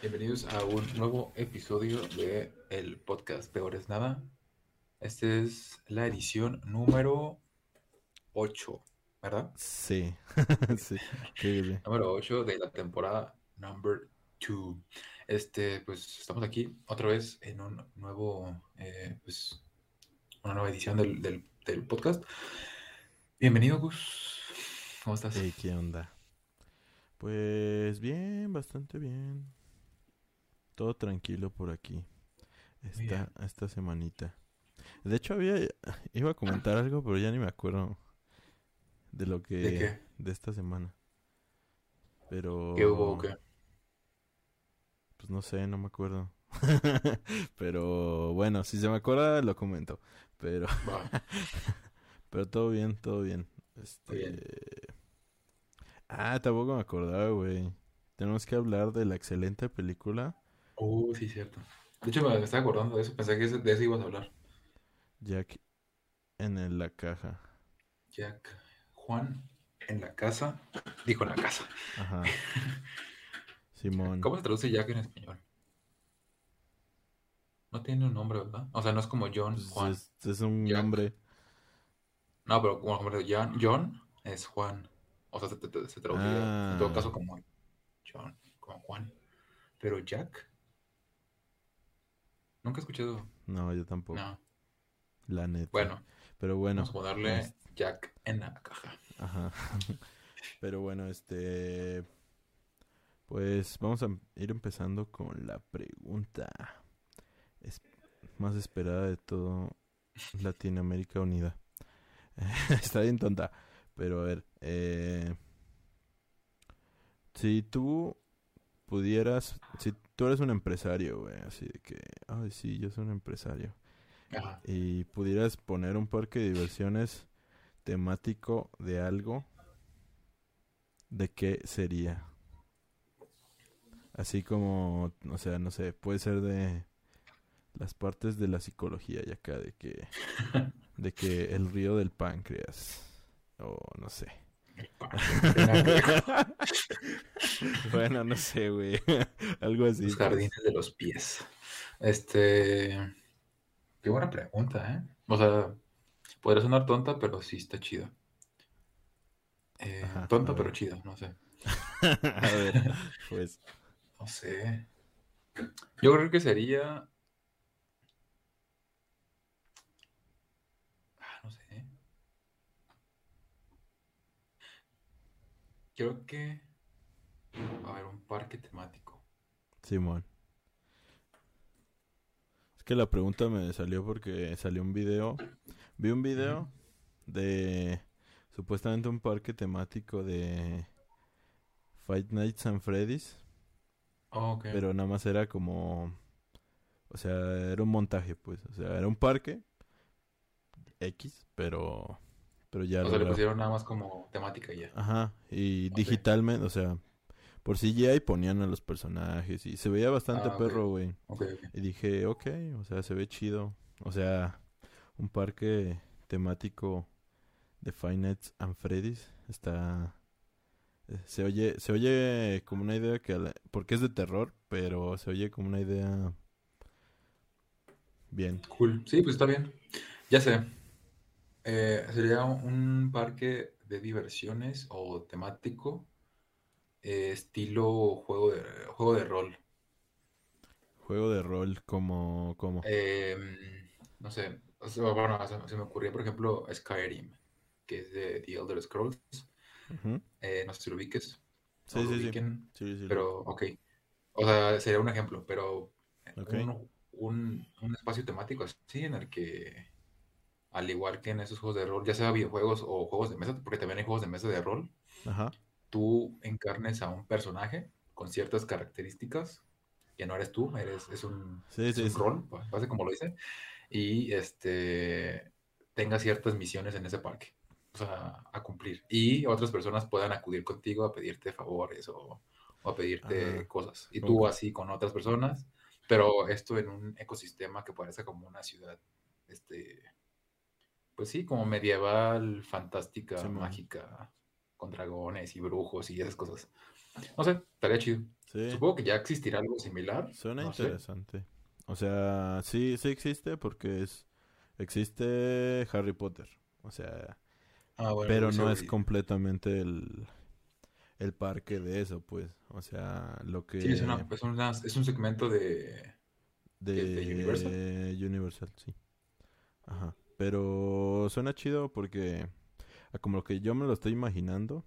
Bienvenidos a un nuevo episodio de el podcast Peor es Nada. Esta es la edición número 8, ¿verdad? Sí, sí. qué bien. Número 8 de la temporada number 2. Este, pues estamos aquí otra vez en un nuevo, eh, pues, una nueva edición del, del- del podcast. Bienvenido, Gus. ¿Cómo estás? Ey, ¿qué onda? Pues bien, bastante bien. Todo tranquilo por aquí. Esta, esta semanita. De hecho, había, iba a comentar algo, pero ya ni me acuerdo de lo que, ¿De qué? de esta semana. Pero, ¿Qué hubo o qué? pues no sé, no me acuerdo. Pero bueno, si se me acuerda, lo comento. Pero, pero todo bien, todo bien. Este... bien. Ah, tampoco me acordaba, güey. Tenemos que hablar de la excelente película Uh, sí, cierto. De hecho, me estaba acordando de eso. Pensé que de eso ibas a hablar. Jack en el- la caja. Jack Juan en la casa. Dijo en la casa. Ajá. Simón. ¿Cómo se traduce Jack en español? No tiene un nombre, ¿verdad? O sea, no es como John, Pues Juan. es, es un Jack. nombre. No, pero como hombre, John, John es Juan. O sea, se, se- se traduce en todo Ah. caso como John, como Juan. Pero Jack. Nunca he escuchado. No, yo tampoco. No. La neta. Bueno, Pero bueno. vamos a ponerle es- Jack en la caja. Ajá. Pero bueno, este. Pues vamos a ir empezando con la pregunta es- más esperada de todo Latinoamérica Unida. Está bien tonta, pero a ver. eh, si tú pudieras. Si tú eres un empresario, güey, así de que. Ay, sí, yo soy un empresario. Ajá. Y pudieras poner un parque de diversiones temático de algo, ¿de qué sería? Así como, o sea, no sé, puede ser de las partes de la psicología y acá de que de que el río del páncreas o no sé. bueno, no sé, güey. Algo así. Los pues. jardines de los pies. Este. Qué buena pregunta, ¿eh? O sea, podría sonar tonta, pero sí está chida. Eh, Ajá, tonta, pero ver. chida, no sé. A ver, pues No sé. Yo creo que sería. Ah, no sé. Creo que. A ver, un parque temático. Simón. Es que la pregunta me salió porque salió un video. Vi un video de supuestamente un parque temático de Fight Nights and Freddy's, Oh, ok. pero nada más era como, o sea, era un montaje, pues, o sea, era un parque X, pero, pero ya o sea, le pusieron nada más como temática ya. Ajá, y digitalmente, o sea, por CGI ponían a los personajes y se veía bastante Ah, perro, güey. Ok, ok. Y dije, ok, o sea, se ve chido. O sea, un parque temático de Five Nights and Freddy's está... eh, Se oye, se oye como una idea que... la- Porque es de terror, pero se oye como una idea... Bien. Cool. Sí, pues está bien. Ya sé. Eh, sería un parque de diversiones o temático eh, estilo juego de, juego de rol. Juego de rol como... como... Em, no sé, bueno, se, me ocurría, por ejemplo, Skyrim, que es de The Elder Scrolls. Eh, no sé si lo ubiques Sí, sí, ubiquen, Sí, sí, pero ok. O sea, sería un ejemplo, pero un, un- un espacio temático así en el que, al igual que en esos juegos de rol, ya sea videojuegos o juegos de mesa, porque también hay juegos de mesa de rol, Ajá. tú encarnes a un personaje con ciertas características, que no eres tú, eres, es un, Sí, es sí, un sí. rol, pues, base como lo dice, y este tenga ciertas misiones en ese parque, o sea, a cumplir. Y otras personas puedan acudir contigo a pedirte favores o, o a pedirte Ajá. cosas. Y tú Ok. así con otras personas, pero esto en un ecosistema que parece como una ciudad, este, pues sí, como medieval, fantástica, mágica, con dragones y brujos y esas cosas. No sé, estaría chido. Sí. Supongo que ya existirá algo similar. Suena no sé. interesante. O sea, sí, sí existe porque es existe Harry Potter. O sea, Ah, bueno, pero pues, no es completamente el, el parque de eso, pues. O sea, lo que Sí, es, una- es una- es un segmento de... de de Universal. Universal, sí. Ajá. Pero suena chido porque como lo que yo me lo estoy imaginando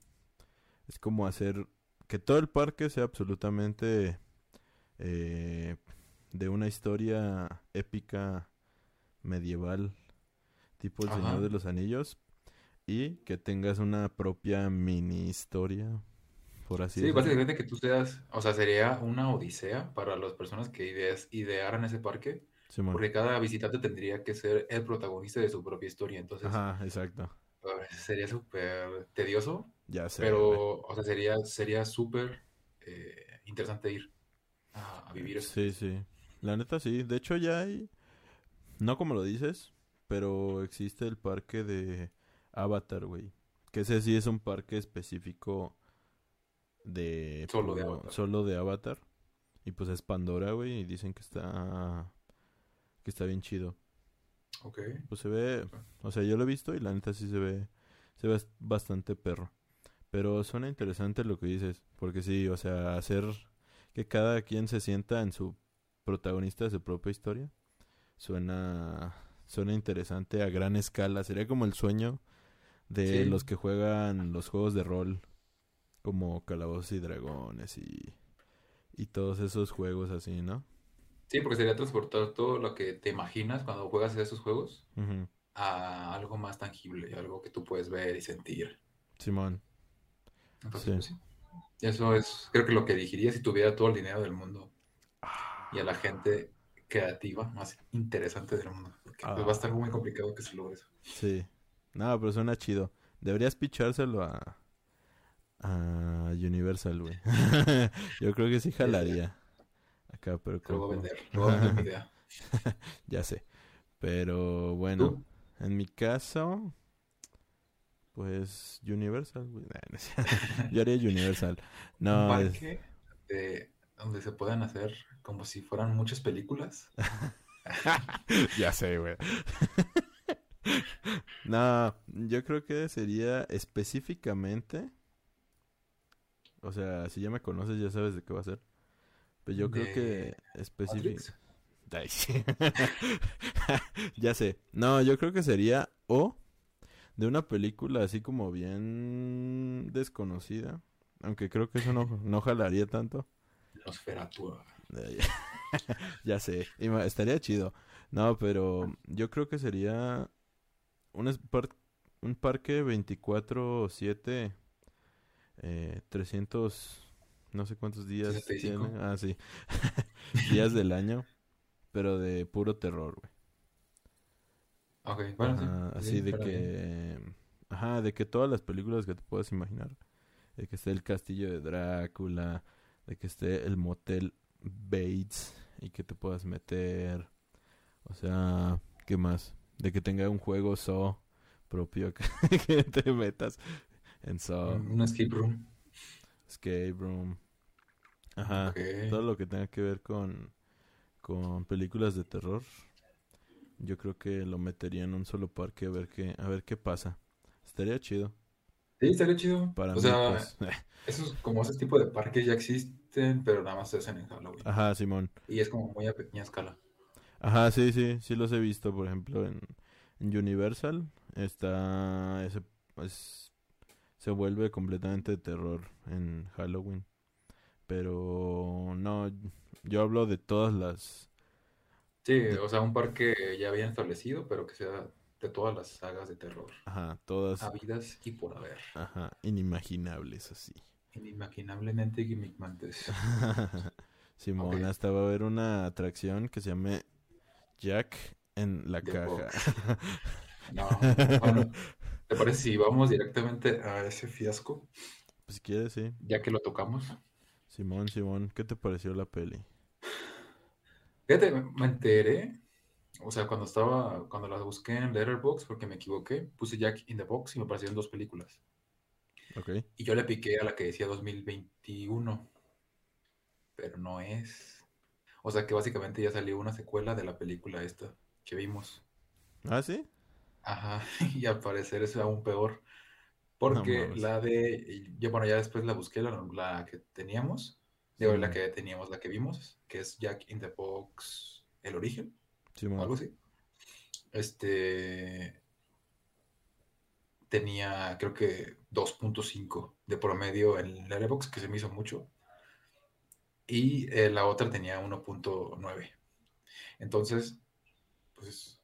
es como hacer que todo el parque sea absolutamente eh, de una historia épica medieval tipo El Señor de los Anillos y que tengas una propia mini historia por así Sí, decirlo. básicamente que tú seas, o sea, sería una odisea para las personas que ideas, idearan ese parque, Porque cada visitante tendría que ser el protagonista de su propia historia, entonces Ajá, exacto. sería súper tedioso, Ya sé. pero, o sea, sería sería súper eh, interesante ir a, a vivir eso. Sí, sí. La neta sí. De hecho ya hay, no como lo dices, pero existe el parque de Avatar, güey. Que ese sí es un parque específico de Solo de Avatar. solo de Avatar. Y pues es Pandora, güey, y dicen que está que está bien chido. Ok. Pues se ve, o sea, yo lo he visto y la neta sí se ve se ve bastante perro. Pero suena interesante lo que dices, porque sí, o sea, hacer que cada quien se sienta en su protagonista de su propia historia suena suena interesante a gran escala, sería como el sueño de Sí. los que juegan los juegos de rol como Calabozos y Dragones y y todos esos juegos así, ¿no? Sí, porque sería transportar todo lo que te imaginas cuando juegas esos juegos a algo más tangible, algo que tú puedes ver y sentir. Simón. Entonces, Sí. pues sí. Eso es, creo que lo que elegiría si tuviera todo el dinero del mundo y a la gente creativa más interesante del mundo. Porque pues, va a estar Ah. muy complicado que se logre eso. Sí. No, pero suena chido. Deberías pichárselo a, a Universal, güey. Yo creo que sí jalaría. Acá, pero Te lo voy a como- vender, lo voy a vender mi idea. Ya sé. Pero bueno, ¿Tú? en mi caso, pues Universal. Yo haría Universal. Un No, es- parque de- donde se puedan hacer como si fueran muchas películas. ya sé, güey. no, yo creo que sería específicamente. O sea, si ya me conoces, ya sabes de qué va a ser. Pero yo creo que ¿De específico. Ya sé. No, yo creo que sería o de una película así como bien desconocida. Aunque creo que eso no, no jalaría tanto. Nosferatu. Ya sé, estaría chido. No, pero yo creo que sería un, par- un parque 24/7, eh, 300, no sé cuántos días 65. tiene. Ah, sí. días del año, pero de puro terror, güey. Ok, bueno, sí. Ajá, sí, así de bien. que, ajá, de que todas las películas que te puedas imaginar, de que esté el castillo de Drácula, de que esté el motel Bates y que te puedas meter, o sea, ¿qué más? De que tenga un juego Saw propio que, te metas en Un, un escape room. Escape Room, ajá, todo lo que tenga que ver con, con películas de terror, yo creo que lo metería en un solo parque a ver qué, a ver qué pasa. Estaría chido. Sí, estaría chido. Para o mí, sea, pues. esos, como ese tipo de parques ya existen, pero nada más se hacen en Halloween. Ajá, Simón. Y es como muy a pequeña escala. Ajá, sí, sí, sí los he visto, por ejemplo, en, en Universal está ese es- se vuelve completamente de terror en Halloween. Pero no, yo hablo de todas las Sí, o sea, un parque ya bien establecido, pero que sea de todas las sagas de terror. ajá, todas Habidas y por haber. ajá, inimaginables así. Inimaginablemente gimmickmantes. Simón, Ok. hasta va a haber una atracción que se llame Jack en la The caja. No, bueno, ¿te parece si vamos directamente a ese fiasco, Pues si quieres, sí. ya que lo tocamos? Simón, Simón, ¿qué te pareció la peli? Fíjate, me me enteré, o sea, cuando estaba, cuando las busqué en Letterboxd, porque me equivoqué, puse Jack in the Box y me aparecieron dos películas. Ok. Y yo le piqué a la que decía 2021. pero no es. O sea que básicamente ya salió una secuela de la película esta que vimos. ¿Ah, sí? Ajá, y al parecer es aún peor. Porque la de, yo bueno, ya después la busqué, la, la que teníamos, digo, la que teníamos, la que vimos, que es Jack in the Box, El Origen, o Simón. algo así. Este tenía, creo que 2.5 de promedio en la Letterboxd, que se me hizo mucho, y eh, la otra tenía 1.9. Entonces, pues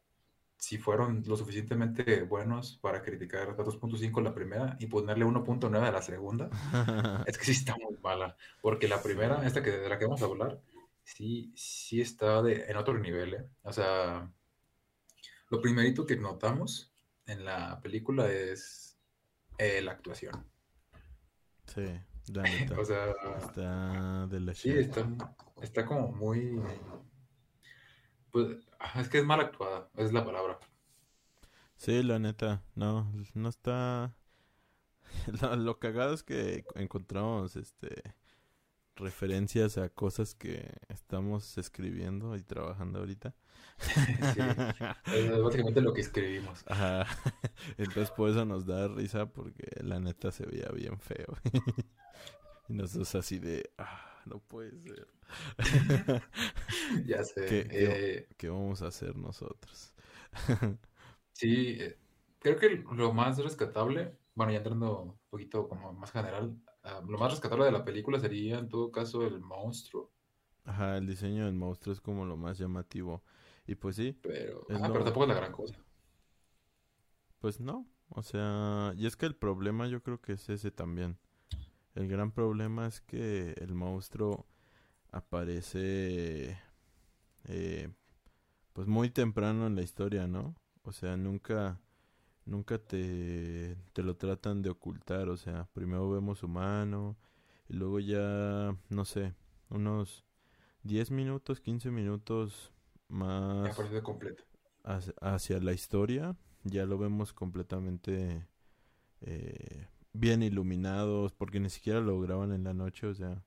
si fueron lo suficientemente buenos para criticar a 2.5 la primera y ponerle 1.9 a la segunda, es que sí está muy mala, porque la primera, esta que de la que vamos a hablar, sí, sí está de, en otro nivel, ¿eh? O sea, lo primerito que notamos en la película es eh, la actuación. Sí, la O sea, Está de la sí, está, está como muy... Pues, es que es mal actuada, es la palabra. Sí, la neta. No, no está... Lo, lo cagado es que encontramos, este, referencias a cosas que estamos escribiendo y trabajando ahorita. Sí, es básicamente lo que escribimos. Ajá. Entonces por eso nos da risa porque la neta se veía bien feo. Y nosotros así de, ah, no puede ser. Ya sé. ¿Qué, qué, eh, qué vamos a hacer nosotros? sí, eh, creo que lo más rescatable, bueno, ya entrando un poquito como más general, ah, lo más rescatable de la película sería en todo caso el monstruo, Ajá, el diseño del monstruo es como lo más llamativo. Y pues sí, pero, ah, pero tampoco es la gran cosa. pues no. O sea, y es que el problema yo creo que es ese también. El gran problema es que el monstruo aparece eh, pues muy temprano en la historia, ¿no? O sea, nunca nunca te, te lo tratan de ocultar, o sea, primero vemos humano y luego ya, no sé, unos 10 minutos, 15 minutos más parece completo. hacia, hacia la historia, ya lo vemos completamente eh, bien iluminados, porque ni siquiera lo graban en la noche, o sea,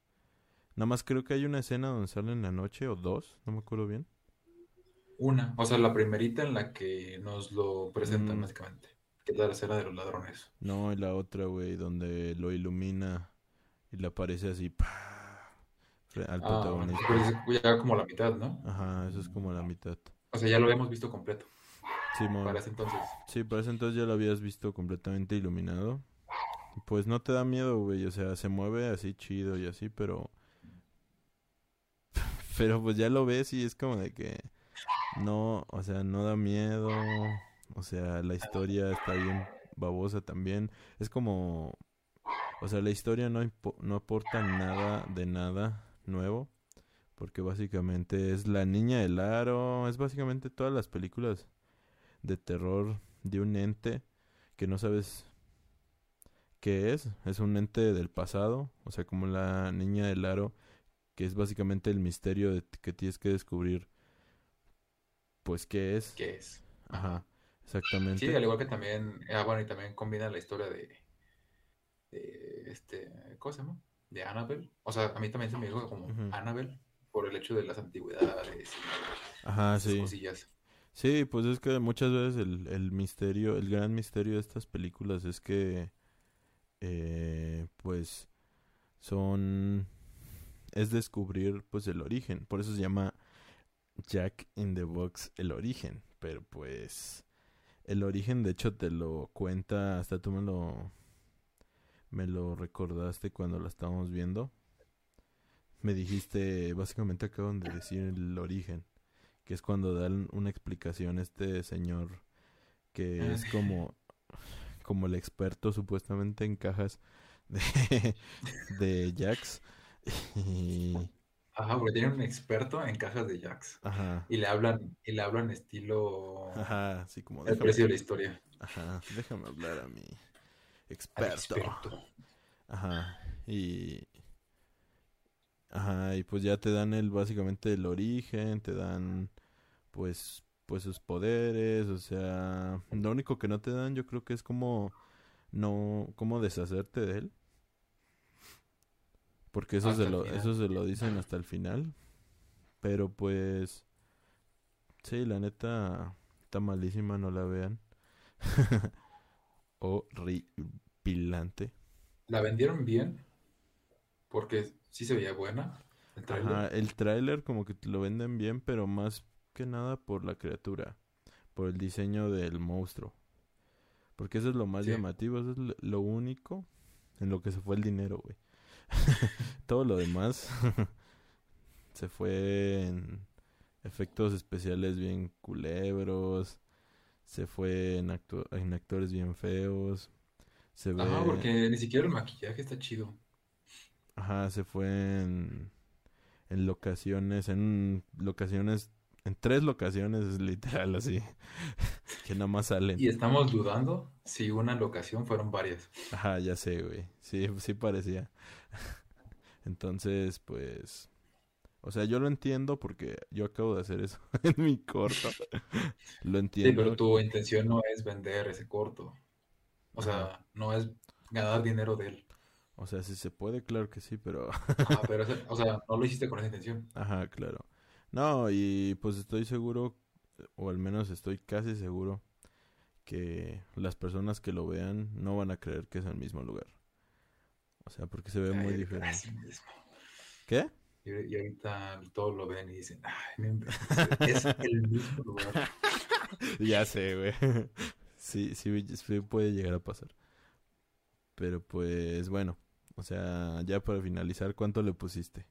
nada más creo que hay una escena donde sale en la noche o dos, no me acuerdo bien. Una, o sea, la primerita en la que nos lo presentan Mm, básicamente, que es la escena de los ladrones. no, y la otra, güey, donde lo ilumina y le aparece así ¡pah! al Ah, pero protagonista. es ya como la mitad, ¿no? Ajá, eso es como la mitad. O sea, ya lo habíamos visto completo para Simón, ese entonces. sí, por eso entonces ya lo habías visto completamente iluminado. Pues no te da miedo, güey, o sea, se mueve así chido y así, pero pero pues ya lo ves y es como de que no, o sea, no da miedo, o sea, la historia está bien babosa también. Es como, o sea, la historia no, no aporta nada de nada nuevo, porque básicamente es la niña del aro, es básicamente todas las películas de terror de un ente que no sabes qué es, es un ente del pasado, o sea, como la niña del aro, que es básicamente el misterio de- que tienes que descubrir, pues qué es. ¿Qué es? Ajá. Ajá, Sí, exactamente. al igual que también, ah, bueno, y también combina la historia de, de este, ¿cómo se llama? De Annabelle. O sea, a mí también se me dijo como Ujú. Annabelle por el hecho de las antigüedades Ajá, y esas sí. cosillas. Sí, pues es que muchas veces el, el misterio, el gran misterio de estas películas es que, eh, pues, son, es descubrir, pues, el origen. Por eso se llama Jack in the Box el origen. Pero, pues, el origen, de hecho, te lo cuenta, hasta tú me lo, me lo recordaste cuando la estábamos viendo. Me dijiste, básicamente acaban de decir el origen, que es cuando dan una explicación este señor que es como, como el experto supuestamente en cajas de, de Jax. Y, Ajá, porque tienen un experto en cajas de Jacks. ajá, Y le hablan, y le hablan estilo ajá, así como el déjame, precio de la historia. ajá, déjame hablar a mi experto. experto. Ajá, y, ajá, y pues ya te dan el, básicamente el origen, te dan pues, pues sus poderes, o sea, lo único que no te dan yo creo que es como, no, cómo deshacerte de él. Porque eso, Hasta se lo, eso se lo dicen hasta el final. Pero pues... Sí, la neta está malísima, no la vean. Horripilante. La vendieron bien porque sí se veía buena el trailer. Ajá, el tráiler como que te lo venden bien, pero más que nada por la criatura, por el diseño del monstruo. Porque eso es lo más Sí. llamativo, eso es lo- único en lo que se fue el dinero, güey. Todo lo demás se fue en efectos especiales bien culebros, se fue en, actu- en actores bien feos, se ve... Ajá, porque ni siquiera el maquillaje está chido. Ajá, se fue en, en locaciones, en locaciones, en tres locaciones, literal, así, que nada más salen. Y estamos dudando si una locación fueron varias. Ajá, ya sé, güey, sí, sí parecía. Entonces, pues, o sea, yo lo entiendo porque yo acabo de hacer eso en mi corto. Lo Sí, entiendo. pero tu intención no es vender ese corto. O sea, no es ganar dinero de él. O sea, si se puede, claro que sí, pero... Ajá, pero, o sea, no lo hiciste con esa intención. Ajá, claro. No, y pues estoy seguro, o al menos estoy casi seguro, que las personas que lo vean no van a creer que es el mismo lugar. O sea, porque se ve muy diferente. mismo. ¿Qué? Y, y ahorita todos lo ven y dicen, ay, es el mismo lugar. Ya sé, güey. Sí, sí, sí puede llegar a pasar. Pero pues bueno, o sea, ya para finalizar, ¿cuánto le pusiste?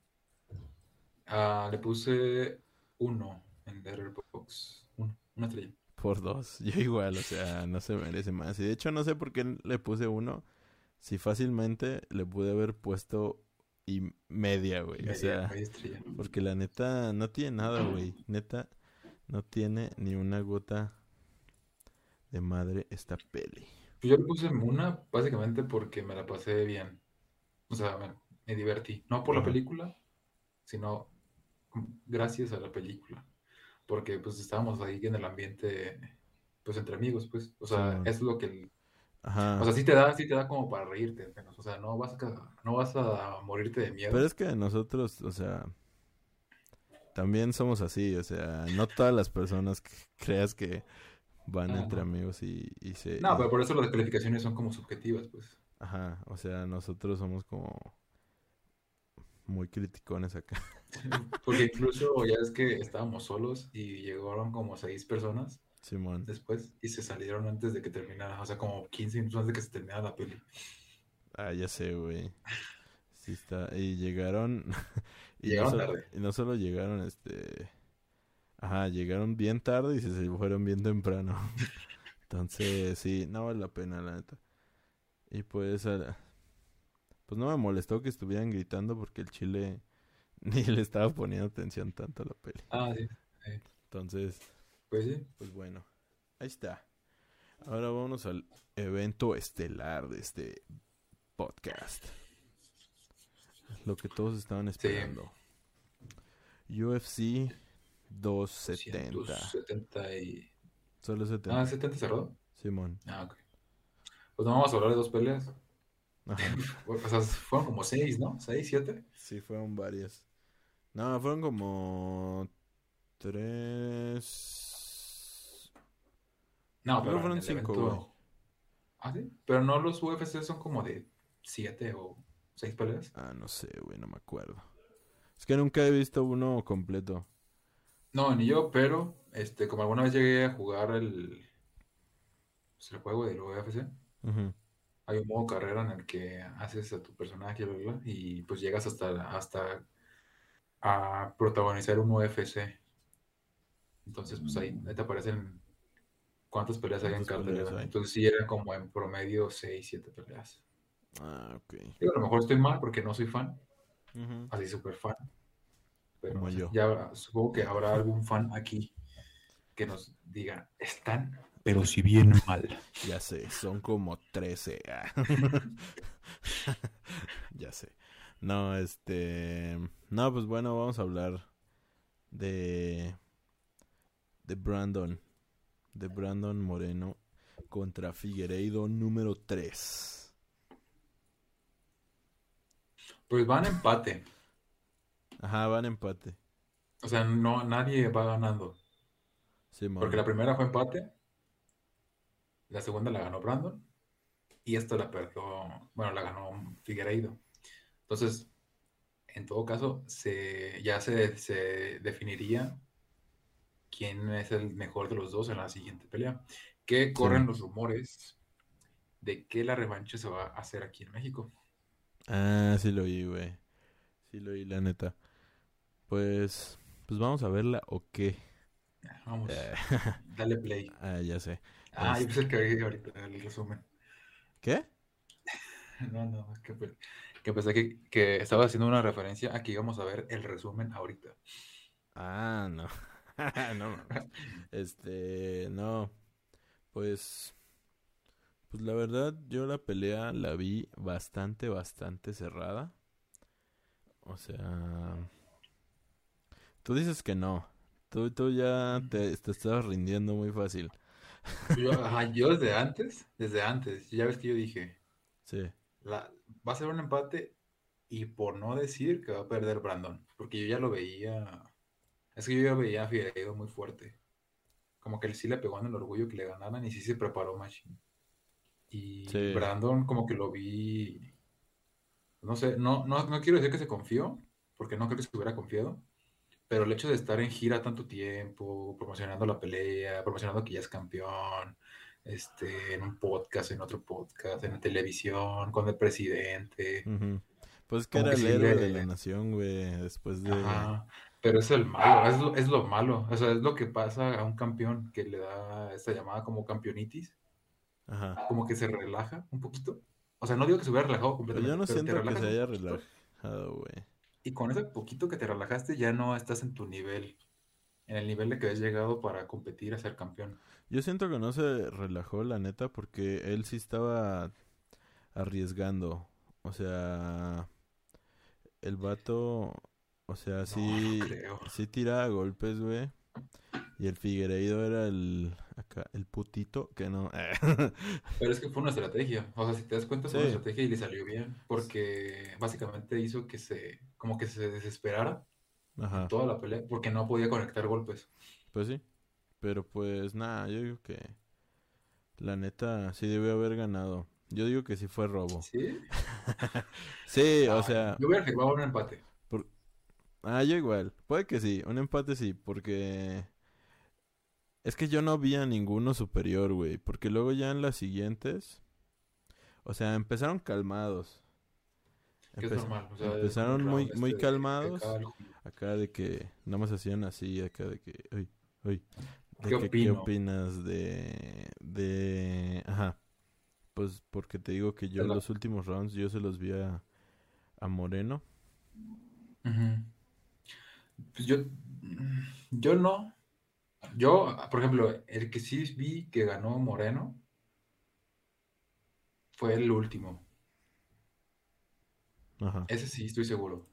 Ah, le puse uno en Letterboxd. Uno, una estrella. Por dos. Yo igual, o sea, no se merece más. Y de hecho no sé por qué le puse uno. Si fácilmente le pude haber puesto y media, güey. O sea, media porque la neta no tiene nada, güey. Neta, no tiene ni una gota de madre esta peli. Yo le puse una básicamente porque me la pasé bien. O sea, me, me divertí. No por la película, sino gracias a la película. Porque pues estábamos ahí en el ambiente, pues entre amigos, pues. O sea, es lo que... el- Ajá. O sea, sí te da, sí te da como para reírte, apenas. O sea, no vas a, no vas a morirte de miedo. Pero es que nosotros, o sea, también somos así, o sea, no todas las personas que creas que van entre amigos y, y se... No, pero por eso las calificaciones son como subjetivas, pues. Ajá, o sea, nosotros somos como muy criticones acá. Porque incluso ya es que estábamos solos y llegaron como seis personas Simón. después y se salieron antes de que terminara, o sea, como 15 minutos antes de que se terminara la peli. Ah, ya sé, güey. Sí está. Y llegaron... y, Llegaron no so- tarde. y no solo llegaron, este... Ajá, llegaron bien tarde y se, fueron bien temprano. Entonces, sí, no vale la pena, la neta. Y pues... a- Pues no me molestó que estuvieran gritando porque el chile ni le estaba poniendo atención tanto a la peli. Ah, sí, Entonces, pues sí. pues bueno, ahí está. Ahora vámonos al evento estelar de este podcast. Lo que todos estaban esperando. UFC 270. 170 y... Solo 70. Ah, 70 cerrado. Simón. Ah, ok. Pues no vamos a hablar de dos peleas. Ajá. O sea, fueron como seis, ¿no? ¿Seis, siete? Sí, fueron varias. No, fueron como tres. No, pero fueron cinco, evento-. Ah, sí. Pero no los UFC son como de siete o seis peleas. Ah, no sé, güey, no me acuerdo. Es que nunca he visto uno completo. No, ni yo, pero este, como alguna vez llegué a jugar el, pues, el juego del UFC, Ujú. Hay un modo carrera en el que haces a tu personaje bla, bla, bla, y pues llegas hasta, hasta a protagonizar un UFC. Entonces, pues ahí, ahí te aparecen cuántas peleas hay en ¿Cuántas peleas cartelera. hay? Entonces sí eran como en promedio 6, 7 peleas. Ah, ok. Digo, a lo mejor estoy mal porque no soy fan, así súper fan. Pero Como yo. ya supongo que habrá algún fan aquí que nos diga, están, pero si bien mal. Ya sé, son como 13. ah. ya sé. No, este... No, pues bueno, vamos a hablar de... De Brandon. De Brandon Moreno contra Figueiredo número 3. Pues van empate. Ajá, van empate. O sea, no, nadie va ganando. Sí, Porque la primera fue empate. La segunda la ganó Brandon. Y esta la perdió, bueno, la ganó Figueiredo. Entonces, en todo caso, se, ya se, se definiría quién es el mejor de los dos en la siguiente pelea. Que corren los rumores de que la revancha se va a hacer aquí en México. Ah, sí lo oí, güey. Sí lo oí, la neta. Pues, pues vamos a verla o qué. Vamos, dale play. Ah, ya sé. Ah, yo pensé que había ahorita el resumen. ¿Qué? No, no, es que, que pensé que, que estaba haciendo una referencia a que íbamos a ver el resumen ahorita. Ah, no. no, este, no. Pues, pues la verdad, yo la pelea la vi bastante, bastante cerrada. O sea, tú dices que no. Tú, tú ya te, te estabas rindiendo muy fácil. Yo, ajá, yo desde antes, desde antes, ya ves que yo dije, Sí. la, va a ser un empate y por no decir que va a perder Brandon, porque yo ya lo veía, es que yo ya veía a Figueiredo muy fuerte, como que él sí le pegó en el orgullo que le ganaran y sí se preparó Machine. Y Sí. Brandon como que lo vi, no sé, no, no, no quiero decir que se confió, porque no creo que se hubiera confiado, pero el hecho de estar en gira tanto tiempo, promocionando la pelea, promocionando que ya es campeón, este, en un podcast, en otro podcast, en la televisión, con el presidente. Pues que era que el héroe de la nación, güey, después de... Ajá, pero es el malo, es lo, es lo malo. O sea, es lo que pasa a un campeón que le da esta llamada como campeonitis, Ajá. como que se relaja un poquito. O sea, no digo que se hubiera relajado Pero completamente, yo no pero siento que se haya relajado, güey. Y con ese poquito que te relajaste, ya no estás en tu nivel, en el nivel de que has llegado para competir a ser campeón. Yo siento que no se relajó, la neta, porque él sí estaba arriesgando. O sea, el vato, o sea, No, sí, no creo. sí tiraba golpes, güey. Y el Figueiredo era el, acá, el putito, que no. Pero es que fue una estrategia. O sea, si te das cuenta, fue una estrategia y le salió bien. Porque básicamente hizo que se, como que se desesperara Ajá, en toda la pelea, porque no podía conectar golpes. pues sí. Pero pues nada, yo digo que la neta sí debió haber ganado. Yo digo que sí fue robo. ¿Sí? Sí, o sea, Yo hubiera firmado un empate. Ah, yo igual. Puede que sí. Un empate sí, porque... Es que yo no vi a ninguno superior, güey. Porque luego ya en las siguientes... O sea, empezaron calmados. Es normal. O sea, es empezaron muy, muy este de- de calmados. calma. Acá de que nada más hacían así, acá de que... Uy, uy. De ¿Qué que, ¿Qué opino? opinas de... De... Ajá. Pues porque te digo que yo la- los últimos rounds yo se los vi a, a Moreno. Pues yo, yo no. Yo, por ejemplo, el que sí vi que ganó Moreno fue el último. Ajá, Ese sí, estoy seguro.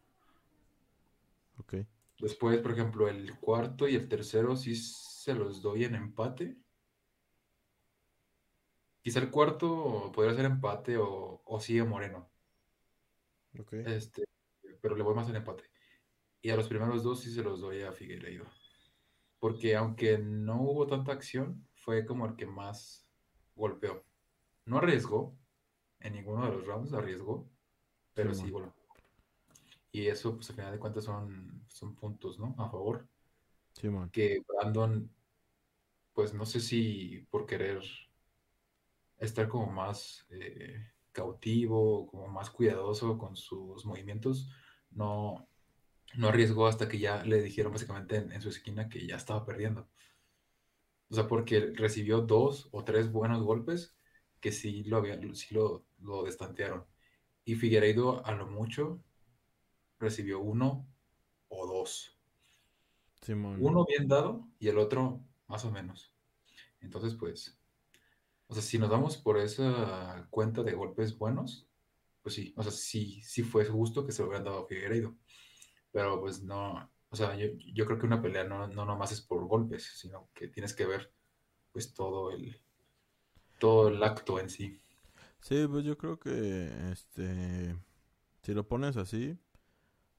ok. Después, por ejemplo, el cuarto y el tercero sí se los doy en empate. Quizá el cuarto podría ser empate o, o sí a Moreno. Ok. Este, pero le voy más en empate. Y a los primeros dos sí se los doy a Figueiredo. Porque aunque no hubo tanta acción, fue como el que más golpeó. No arriesgó en ninguno de los rounds, arriesgó, pero sí golpeó. Y eso, pues al final de cuentas, son, son puntos, ¿no? A favor. Simón. Que Brandon, pues no sé si por querer estar como más eh, cautivo, como más cuidadoso con sus movimientos, no, no arriesgó hasta que ya le dijeron básicamente en, en su esquina que ya estaba perdiendo. O sea, porque recibió dos o tres buenos golpes que sí lo, había, sí lo, lo destantearon. Y Figueiredo a lo mucho recibió uno o dos. Simón. Uno bien dado y el otro más o menos. Entonces, pues, o sea, si nos damos por esa cuenta de golpes buenos, pues sí, o sea, sí, sí fue justo que se lo hubieran dado a Figueiredo. Pero pues no, o sea, yo, yo creo que una pelea no, no nomás es por golpes, sino que tienes que ver pues todo el, todo el acto en sí. Sí, pues yo creo que este Si lo pones así,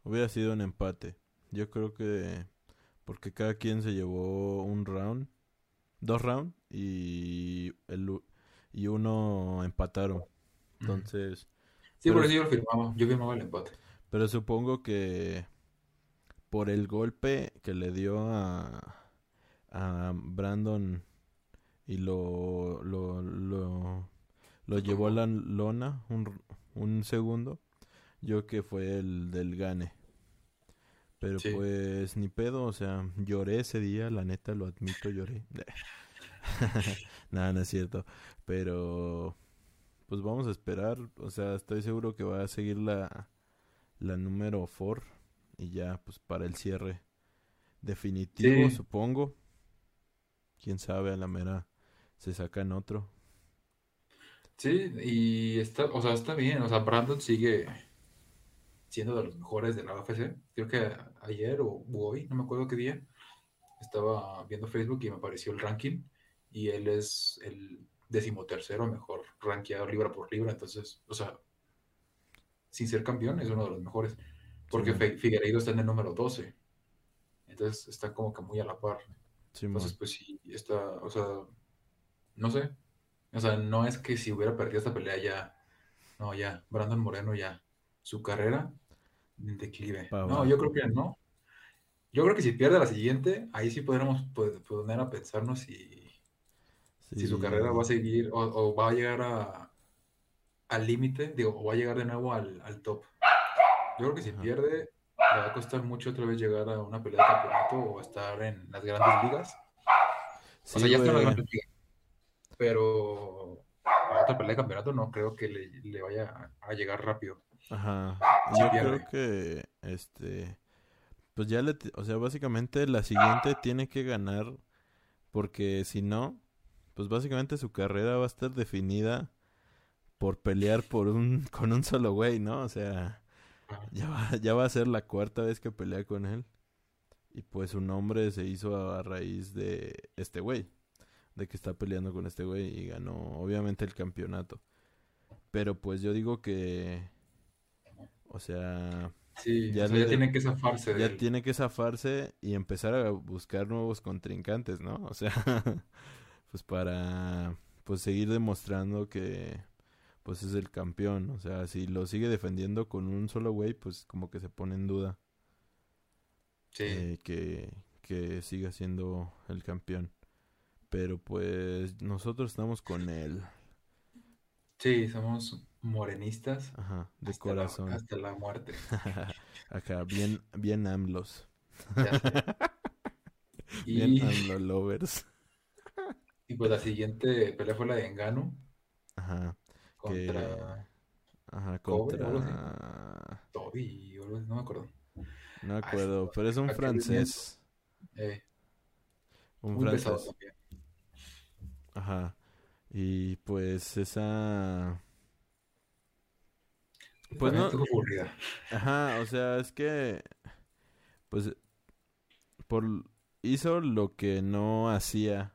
hubiera sido un empate. Yo creo que porque cada quien se llevó un round, dos rounds y el y uno empataron. Entonces, sí, por eso yo lo firmaba. Yo firmaba el empate. Pero supongo que por el golpe que le dio a, a Brandon y lo, lo, lo, llevó a la lona un, un segundo, yo que fue el del gane. Pero pues ni pedo, o sea, lloré ese día, la neta lo admito, lloré. Nada, no es cierto. Pero pues vamos a esperar, o sea, estoy seguro que va a seguir la, la número 4 y ya pues para el cierre definitivo, supongo. Quién sabe, a la mera se sacan otro. Sí, y está, o sea, está bien, o sea, Brandon sigue siendo de los mejores de la UFC. Creo que ayer o hoy, no me acuerdo qué día, estaba viendo Facebook y me apareció el ranking y él es el decimotercero mejor rankeado libra por libra, entonces, o sea, sin ser campeón es uno de los mejores, porque Figueiredo está en el número 12, entonces está como que muy a la par. entonces, pues sí, está, o sea, no sé, o sea, no es que si hubiera perdido esta pelea ya, no, ya, Brandon Moreno ya, su carrera en declive. no, yo creo que no. Yo creo que si pierde la siguiente, ahí sí podríamos poner a pensarnos si, si su carrera va a seguir o, va a llegar a, al límite, digo, o va a llegar de nuevo al, top. Yo creo que si pierde, le va a costar mucho otra vez llegar a una pelea de campeonato o estar en las grandes ligas. o sea, ya está en las grandes ligas. Pero a otra pelea de campeonato no creo que le, vaya a, llegar rápido. Ajá. Yo creo que, este, pues ya le, o sea, básicamente la siguiente tiene que ganar porque si no, pues básicamente su carrera va a estar definida por pelear por un con un solo güey, ¿no? O sea, ya va, ya va a ser la cuarta vez que pelea con él. Y pues su nombre se hizo a, raíz de este güey, de que está peleando con este güey y ganó obviamente el campeonato. Pero pues yo digo que o sea, Sí, ya, tiene que zafarse. Ya tiene que zafarse y empezar a buscar nuevos contrincantes, ¿no? O sea, pues para pues seguir demostrando que pues es el campeón, o sea, si lo sigue defendiendo con un solo güey, pues como que se pone en duda eh, que, que siga siendo el campeón. Pero pues nosotros estamos con él. Sí, somos morenistas. Ajá, de corazón. hasta la muerte. Acá, bien, bien AMLOS. bien AMLO lovers. Y pues la siguiente pelea fue la de Engano. Ajá. Contra. Ajá, contra. Toby, no me acuerdo. No me acuerdo, pero es un francés. Eh, un francés. Ajá. Y pues esa. Pues no. Ajá, o sea, es que. Pues. Por. Hizo lo que no hacía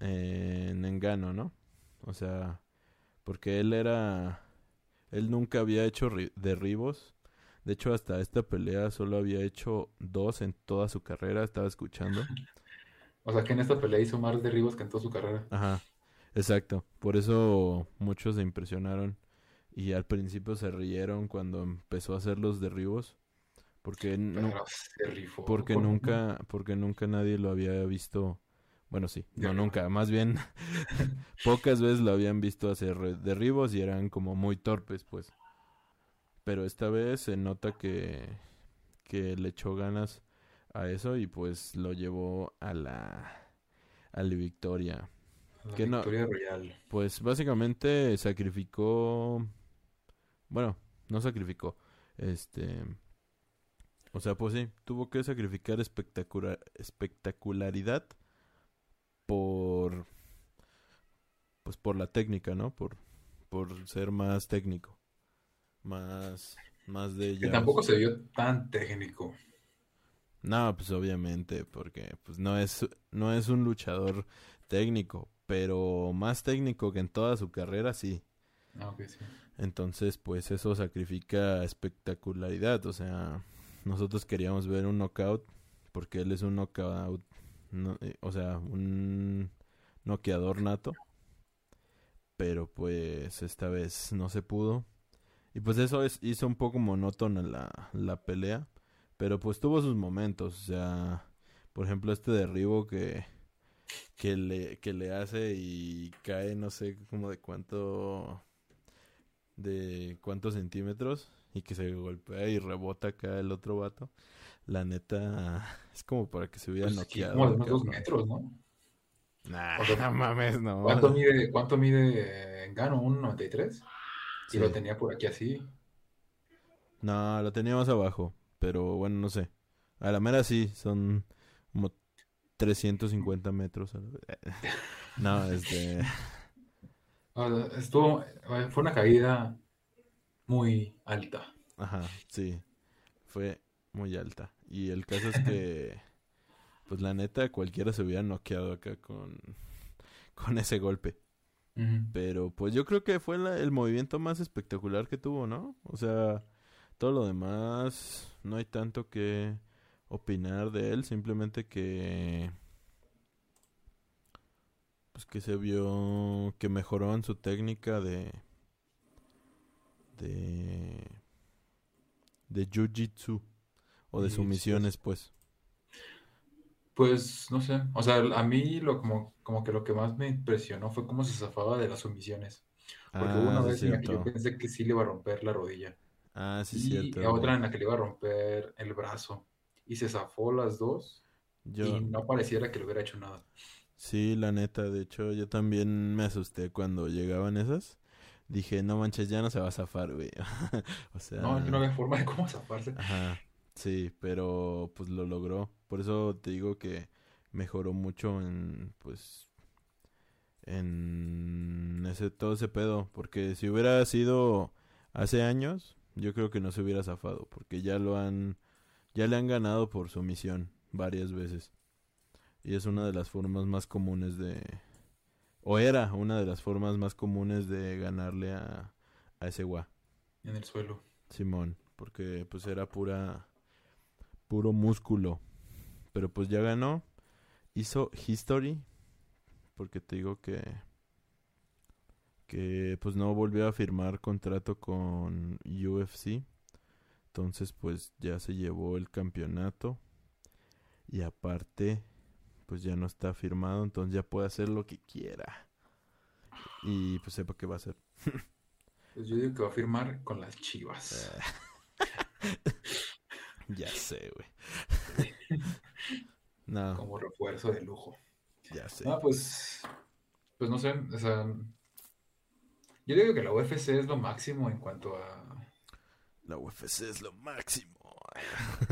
en Engano, ¿no? O sea, porque él era, él nunca había hecho derribos. De hecho, hasta esta pelea solo había hecho dos en toda su carrera, estaba escuchando. o sea, que en esta pelea hizo más derribos que en toda su carrera. Ajá, exacto. Por eso muchos se impresionaron y al principio se rieron cuando empezó a hacer los derribos. Porque, porque nunca, porque nunca nadie lo había visto bueno, sí, no nunca, más bien pocas veces lo habían visto hacer derribos y eran como muy torpes, pues. Pero esta vez se nota que, que le echó ganas a eso y pues lo llevó a la, a la victoria. La que victoria no, Pues básicamente sacrificó, bueno, no sacrificó, este, o sea, pues sí, tuvo que sacrificar espectacular, espectacularidad por pues por la técnica, ¿no? Por por ser más técnico. Más más de ella. Tampoco se vio tan técnico. No, pues obviamente, porque pues no es no es un luchador técnico, pero más técnico que en toda su carrera sí. Ah, sí. Entonces, pues eso sacrifica espectacularidad. O sea, nosotros queríamos ver un knockout porque él es un knockout, eh, o sea, un noqueador nato. Pero pues esta vez no se pudo. Y pues eso es, hizo un poco monótona la, la pelea. Pero pues tuvo sus momentos. O sea, por ejemplo, este derribo que, que, le, que le hace y cae, no sé, como de cuánto de cuántos centímetros y que se golpea y rebota acá el otro vato. La neta es como para que se hubiera pues noqueado. como de unos dos metros, ¿no? Nah, no mames, no. ¿Cuánto mide, cuánto mide Gano? ¿Un 93? Y lo tenía por aquí así. No, lo tenía más abajo. Pero bueno, no sé. A la mera sí, son como 350 metros. no, este. Estuvo, fue una caída muy alta. Ajá, sí, fue muy alta. Y el caso es que, pues la neta, cualquiera se hubiera noqueado acá con, con ese golpe. Pero pues yo creo que fue el movimiento más espectacular que tuvo, ¿no? O sea, todo lo demás, no hay tanto que opinar de él, simplemente que pues que se vio que mejoró en su técnica de de de jiu-jitsu o de sumisiones, pues. Pues no sé, o sea, a mí lo como, como que lo que más me impresionó fue cómo se zafaba de las sumisiones. Porque hubo una ah, vez en la que yo pensé que sí le iba a romper la rodilla. Ah, sí, y cierto. otra en la que le iba a romper el brazo. Y se zafó las dos. Y no pareciera que le hubiera hecho nada. Sí, la neta, de hecho yo también me asusté cuando llegaban esas. Dije, no manches, ya no se va a zafar, güey. o sea... No, no había forma de cómo zafarse. Ajá, sí, pero pues lo logró. Por eso te digo que mejoró mucho en, pues, en ese, todo ese pedo. Porque si hubiera sido hace años, yo creo que no se hubiera zafado. Porque ya lo han, ya le han ganado por su misión varias veces. Y es una de las formas más comunes de... O era una de las formas más comunes de ganarle a, a ese gua. En el suelo. Simón, porque pues era pura... Puro músculo. Pero pues ya ganó. Hizo history. Porque te digo que... Que pues no volvió a firmar contrato con UFC. Entonces pues ya se llevó el campeonato. Y aparte pues ya no está firmado, entonces ya puede hacer lo que quiera. Y pues sepa qué va a hacer. pues yo digo que va a firmar con las chivas. ya sé, güey. no. Como refuerzo de lujo. Ya sé. No, pues, pues no sé, o sea, yo digo que la UFC es lo máximo en cuanto a... La UFC es lo máximo.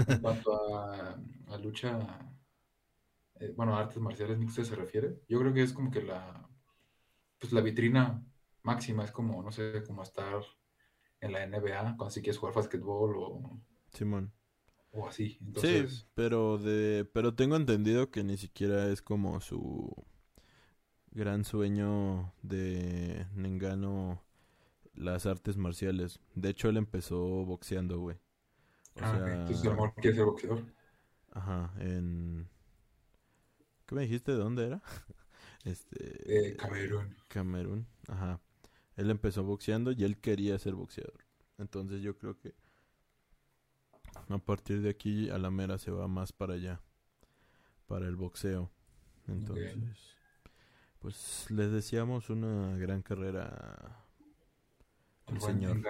en cuanto a, a lucha eh, bueno, artes marciales mixtas se refiere, yo creo que es como que la, pues la vitrina máxima es como, no sé, como estar en la NBA cuando si quieres jugar básquetbol o... Simón. O así. Sí, pero de, pero tengo entendido que ni siquiera es como su gran sueño de Nengano las artes marciales. De hecho, él empezó boxeando, güey. O ah, sea... Entonces, amor quiere ser boxeador. Ajá, en ¿Qué me dijiste? ¿De dónde era? Este. Eh, Camerún. Camerún, ajá. Él empezó boxeando y él quería ser boxeador. Entonces yo creo que a partir de aquí a la mera se va más para allá. Para el boxeo. Entonces, pues les deseamos una gran carrera al señor.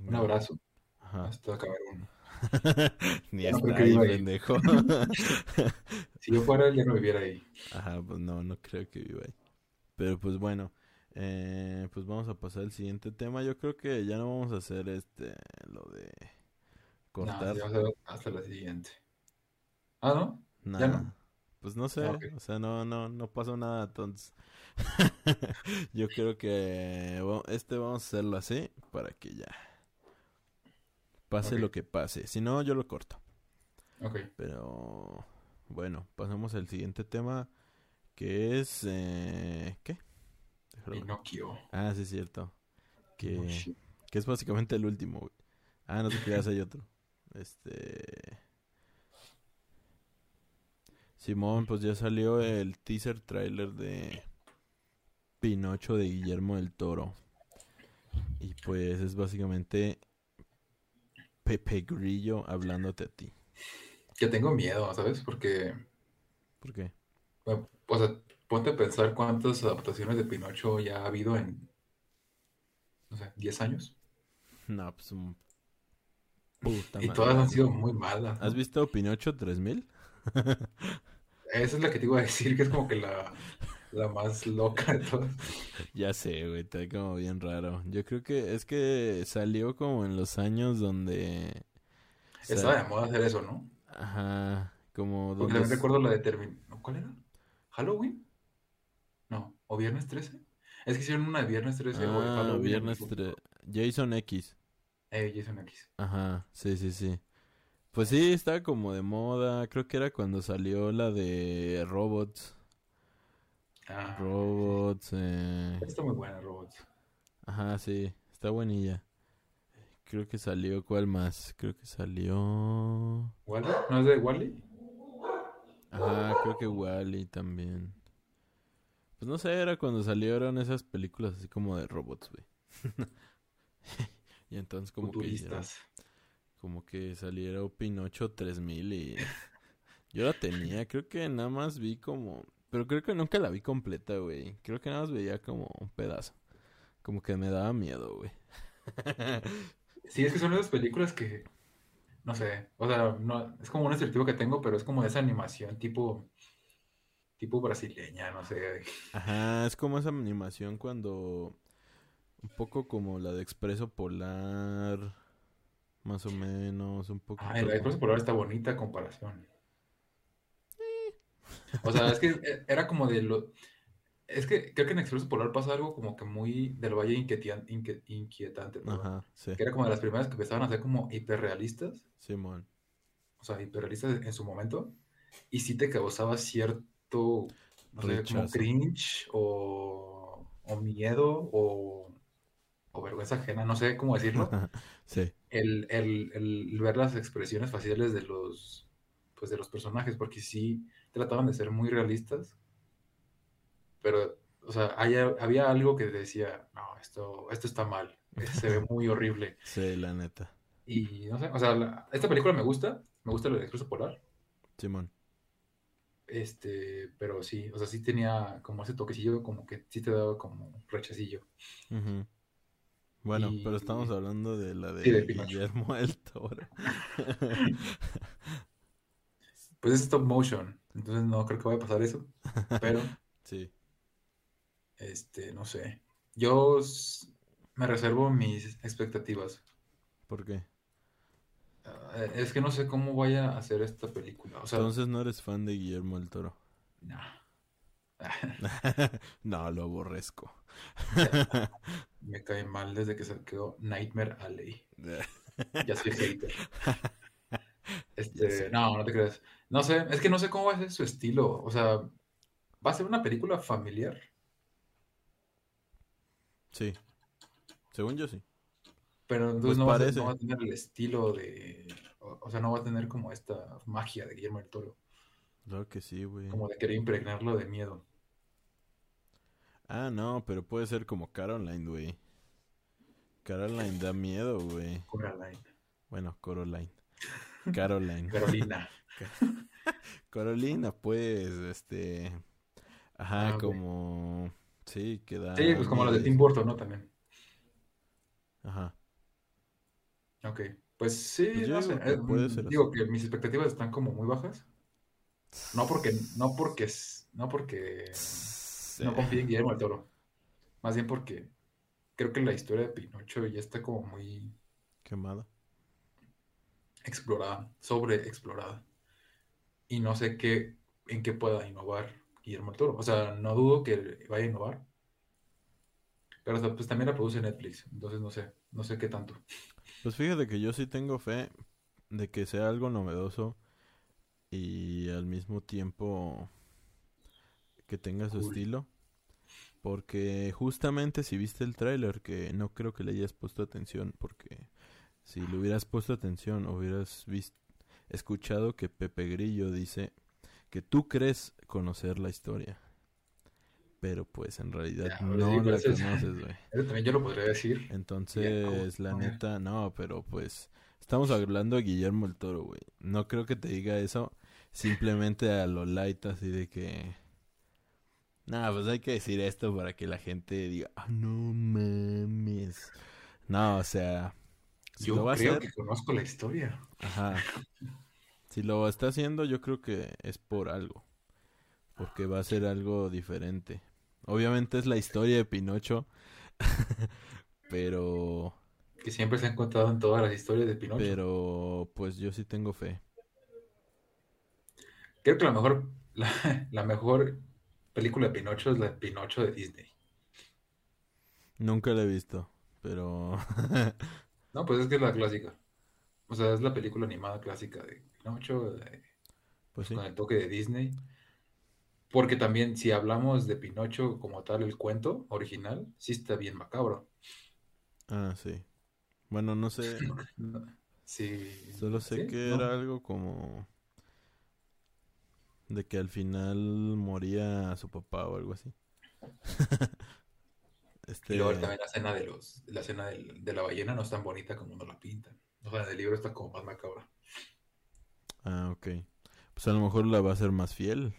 Un abrazo. Ajá. Hasta Camerún. Ni está ahí, pendejo. si yo fuera, ya no viviera ahí. Ajá, pues no, no creo que viva ahí. Pero pues bueno, eh, pues vamos a pasar al siguiente tema. Yo creo que ya no vamos a hacer este, lo de cortar. No, hasta la siguiente. Ah, ¿no? ¿Ya no? Pues no sé, ah, o sea, no, no, no pasó nada, entonces. Yo creo que este vamos a hacerlo así para que ya Pase lo que pase. Si no, yo lo corto. Ok. Pero bueno, pasamos al siguiente tema que es... Eh, ¿Qué? Pinocchio. Ah, sí, es cierto. Que, que es básicamente el último, güey. Ah, no te creas, hay otro. Este. Simón, pues ya salió el teaser trailer de Pinocho de Guillermo del Toro. Y pues es básicamente Pepe Grillo hablándote a ti. Que tengo miedo, ¿sabes? Porque, ¿Por qué? bueno, o sea, ponte a pensar cuántas adaptaciones de Pinocho ya ha habido en, no sé, 10 años. No, pues un puta Y madre. todas han sido muy malas, ¿Has visto Pinocho 3000? Esa es la que te iba a decir, que es como que la, la más loca de todas. Ya sé, güey, está como bien raro. Yo creo que es que salió como en los años donde... Estaba de moda hacer eso, ¿no? Ajá, como Porque donde... también recuerdo la de Termin... ¿no? ¿Cuál era? ¿Halloween? No, ¿o Viernes 13? Es que hicieron una de Viernes 13 o de Ah, Halloween. Viernes mismo 3... tiempo. Jason X. Eh, Jason X. Ajá, sí, sí, sí. Pues sí, estaba como de moda. Creo que era cuando salió la de Robots. Ah, Robots, eh... Está muy buena, Robots. Ajá, sí, está buenilla. Creo que salió, ¿cuál más? Creo que salió... ¿Wally? ¿No es de Wally? Ajá, creo que Wally también. Pues no sé, era cuando salieron esas películas así como de robots, güey. y entonces como que como que saliera Pinocho 3000 y yo la tenía, creo que nada más vi como, pero creo que nunca la vi completa, güey. Creo que nada más veía como un pedazo. Como que me daba miedo, güey. Sí, es que son esas películas que, no sé, o sea, no, es como un estereotipo que tengo, pero es como esa animación tipo, tipo brasileña, no sé. Ajá, es como esa animación cuando un poco como la de Expreso Polar, más o menos, un poquito. Ay, la de Expreso Polar está bonita a comparación. O sea, es que eh, era como de lo... Es que creo que en Expreso Polar pasa algo como que muy del Valle inquietante, perdón. Ajá, sí, Que era como de las primeras que empezaban a ser como hiperrealistas, Simón. o sea, hiperrealistas en su momento, y sí te causaba cierto, no sé, como cringe o, o miedo o, o vergüenza ajena, no sé cómo decirlo, sí, el, el- el ver las expresiones faciales de los, pues de los personajes, porque sí trataban de ser muy realistas, pero, o sea, haya- había algo que decía, no, esto, esto está mal, eh, se ve muy horrible. sí, la neta. Y no sé, o sea, la- esta película me gusta, me gusta el Expreso Polar, Simón. este, pero sí, o sea, sí tenía como ese toquecillo, como que sí te daba como rechacillo. Ujú. Bueno, Y- pero estamos hablando de la de, Sí, de Pinocho. Guillermo del Toro. Pues es stop motion, entonces no creo que vaya a pasar eso, pero, sí, este, no sé. Yo me reservo mis expectativas. ¿por qué? Ah, es que no sé cómo vaya a hacer esta película, o sea, Entonces no eres fan de Guillermo del Toro. nah. no, lo aborrezco. Me cae mal desde que salió Nightmare Alley. Ya soy hater. Este, no, no te creas. No sé, es que no sé cómo va a ser su estilo. O sea, ¿va a ser una película familiar? sí, según yo sí. Pero entonces Pues no, va a ser- parece. no va a tener el estilo de... O, o sea, no va a tener como esta magia de Guillermo del Toro. Claro que sí, güey. Como de querer impregnarlo de miedo. Ah, no, pero puede ser como Caroline, güey. Caroline da miedo, güey. Coraline. Bueno, Coraline. Caroline. Carolina. Carolina, pues, este... Ajá, Ah, como... Sí, que da Sí, pues como las de. Tim Burton, ¿no? También. Ajá. Ok. Pues sí, Pues no sé. eh, puede mm, ser digo que mis expectativas están como muy bajas. No porque, no porque, no porque Sí. no confíe en Guillermo del Toro. Más bien porque creo que la historia de Pinocho ya está como muy Quemada. explorada, sobreexplorada. Y no sé qué, en qué pueda innovar Guillermo del Toro. O sea, no dudo que vaya a innovar. Pero pues también la produce Netflix. Entonces no sé, no sé qué tanto. Pues fíjate que yo sí tengo fe de que sea algo novedoso y al mismo tiempo que tenga su Cool. estilo. Porque justamente si viste el tráiler, que no creo que le hayas puesto atención, porque si le hubieras puesto atención, hubieras visto, escuchado que Pepe Grillo dice que tú crees conocer la historia. Pero pues en realidad Ya, no sí, la pero eso es- conoces, güey. Eso también yo lo podría decir. Entonces, la neta, no, pero pues estamos hablando de Guillermo el Toro, güey. No creo que te diga eso simplemente a lo light, así de que... Nah, pues hay que decir esto para que la gente diga, ah, no mames. No, o sea, si Yo lo va a creo hacer, que conozco la historia. ajá. Si lo está haciendo, yo creo que es por algo. Porque va a ser algo diferente. Obviamente es la historia de Pinocho, pero... Que siempre se han contado en todas las historias de Pinocho. Pero pues yo sí tengo fe. Creo que la mejor, la, la mejor película de Pinocho es la de Pinocho de Disney. Nunca la he visto, pero No, pues es que es la clásica. O sea, es la película animada clásica de Pinocho, de- pues sí. con el toque de Disney. Porque también, si hablamos de Pinocho como tal, el cuento original, sí está bien macabro. Ah, sí. Bueno, no sé, Sí. solo sé ¿Sí? que ¿No? era algo como de que al final moría su papá o algo así. Y Este, luego también la escena de los, la escena de la ballena no es tan bonita como nos la pintan. O sea, en el libro está como más macabra. ah, ok. Pues a lo mejor la va a hacer más fiel.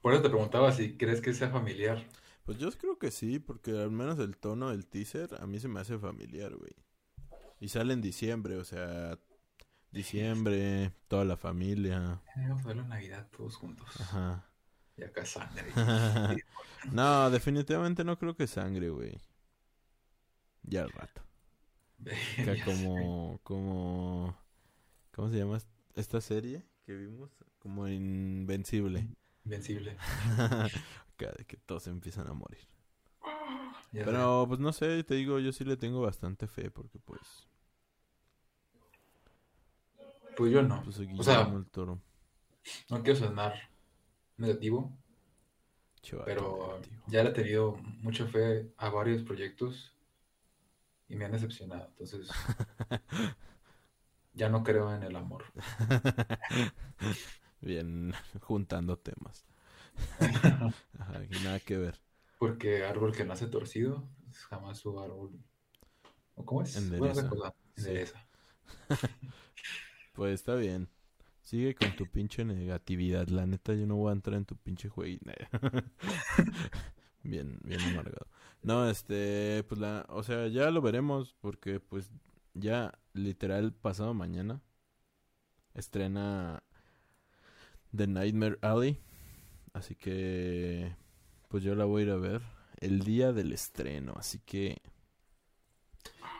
Por eso te preguntaba si crees que sea familiar. Pues yo creo que sí, porque al menos el tono del teaser a mí se me hace familiar, güey. Y sale en diciembre, o sea, diciembre, toda la familia. Vamos a ver la Navidad todos juntos. Ajá. Y acá sangre. no, definitivamente no creo que sangre, güey. Ya al rato. Acá como, como, ¿cómo se llama esta serie que vimos? Como Invencible. Invencible. Acá de que todos empiezan a morir. Ya sé. Pero, pues no sé, te digo, yo sí le tengo bastante fe porque, pues, Pues yo no. pues O sea, Guillermo el Toro. no quiero sonar negativo, Chivato pero negativo. ya le he tenido mucha fe a varios proyectos y me han decepcionado. Entonces, ya no creo en el amor. Bien, juntando temas. Ajá, nada que ver. Porque árbol que nace torcido, jamás su árbol. ¿O cómo es? Bueno, Endereza. cosa, Sí. Pues está bien. Sigue con tu pinche negatividad. La neta, yo no voy a entrar en tu pinche juego. bien, bien amargado. No, este, pues la, o sea, ya lo veremos porque pues ya literal pasado mañana estrena The Nightmare Alley. Así que pues yo la voy a ir a ver el día del estreno. Así que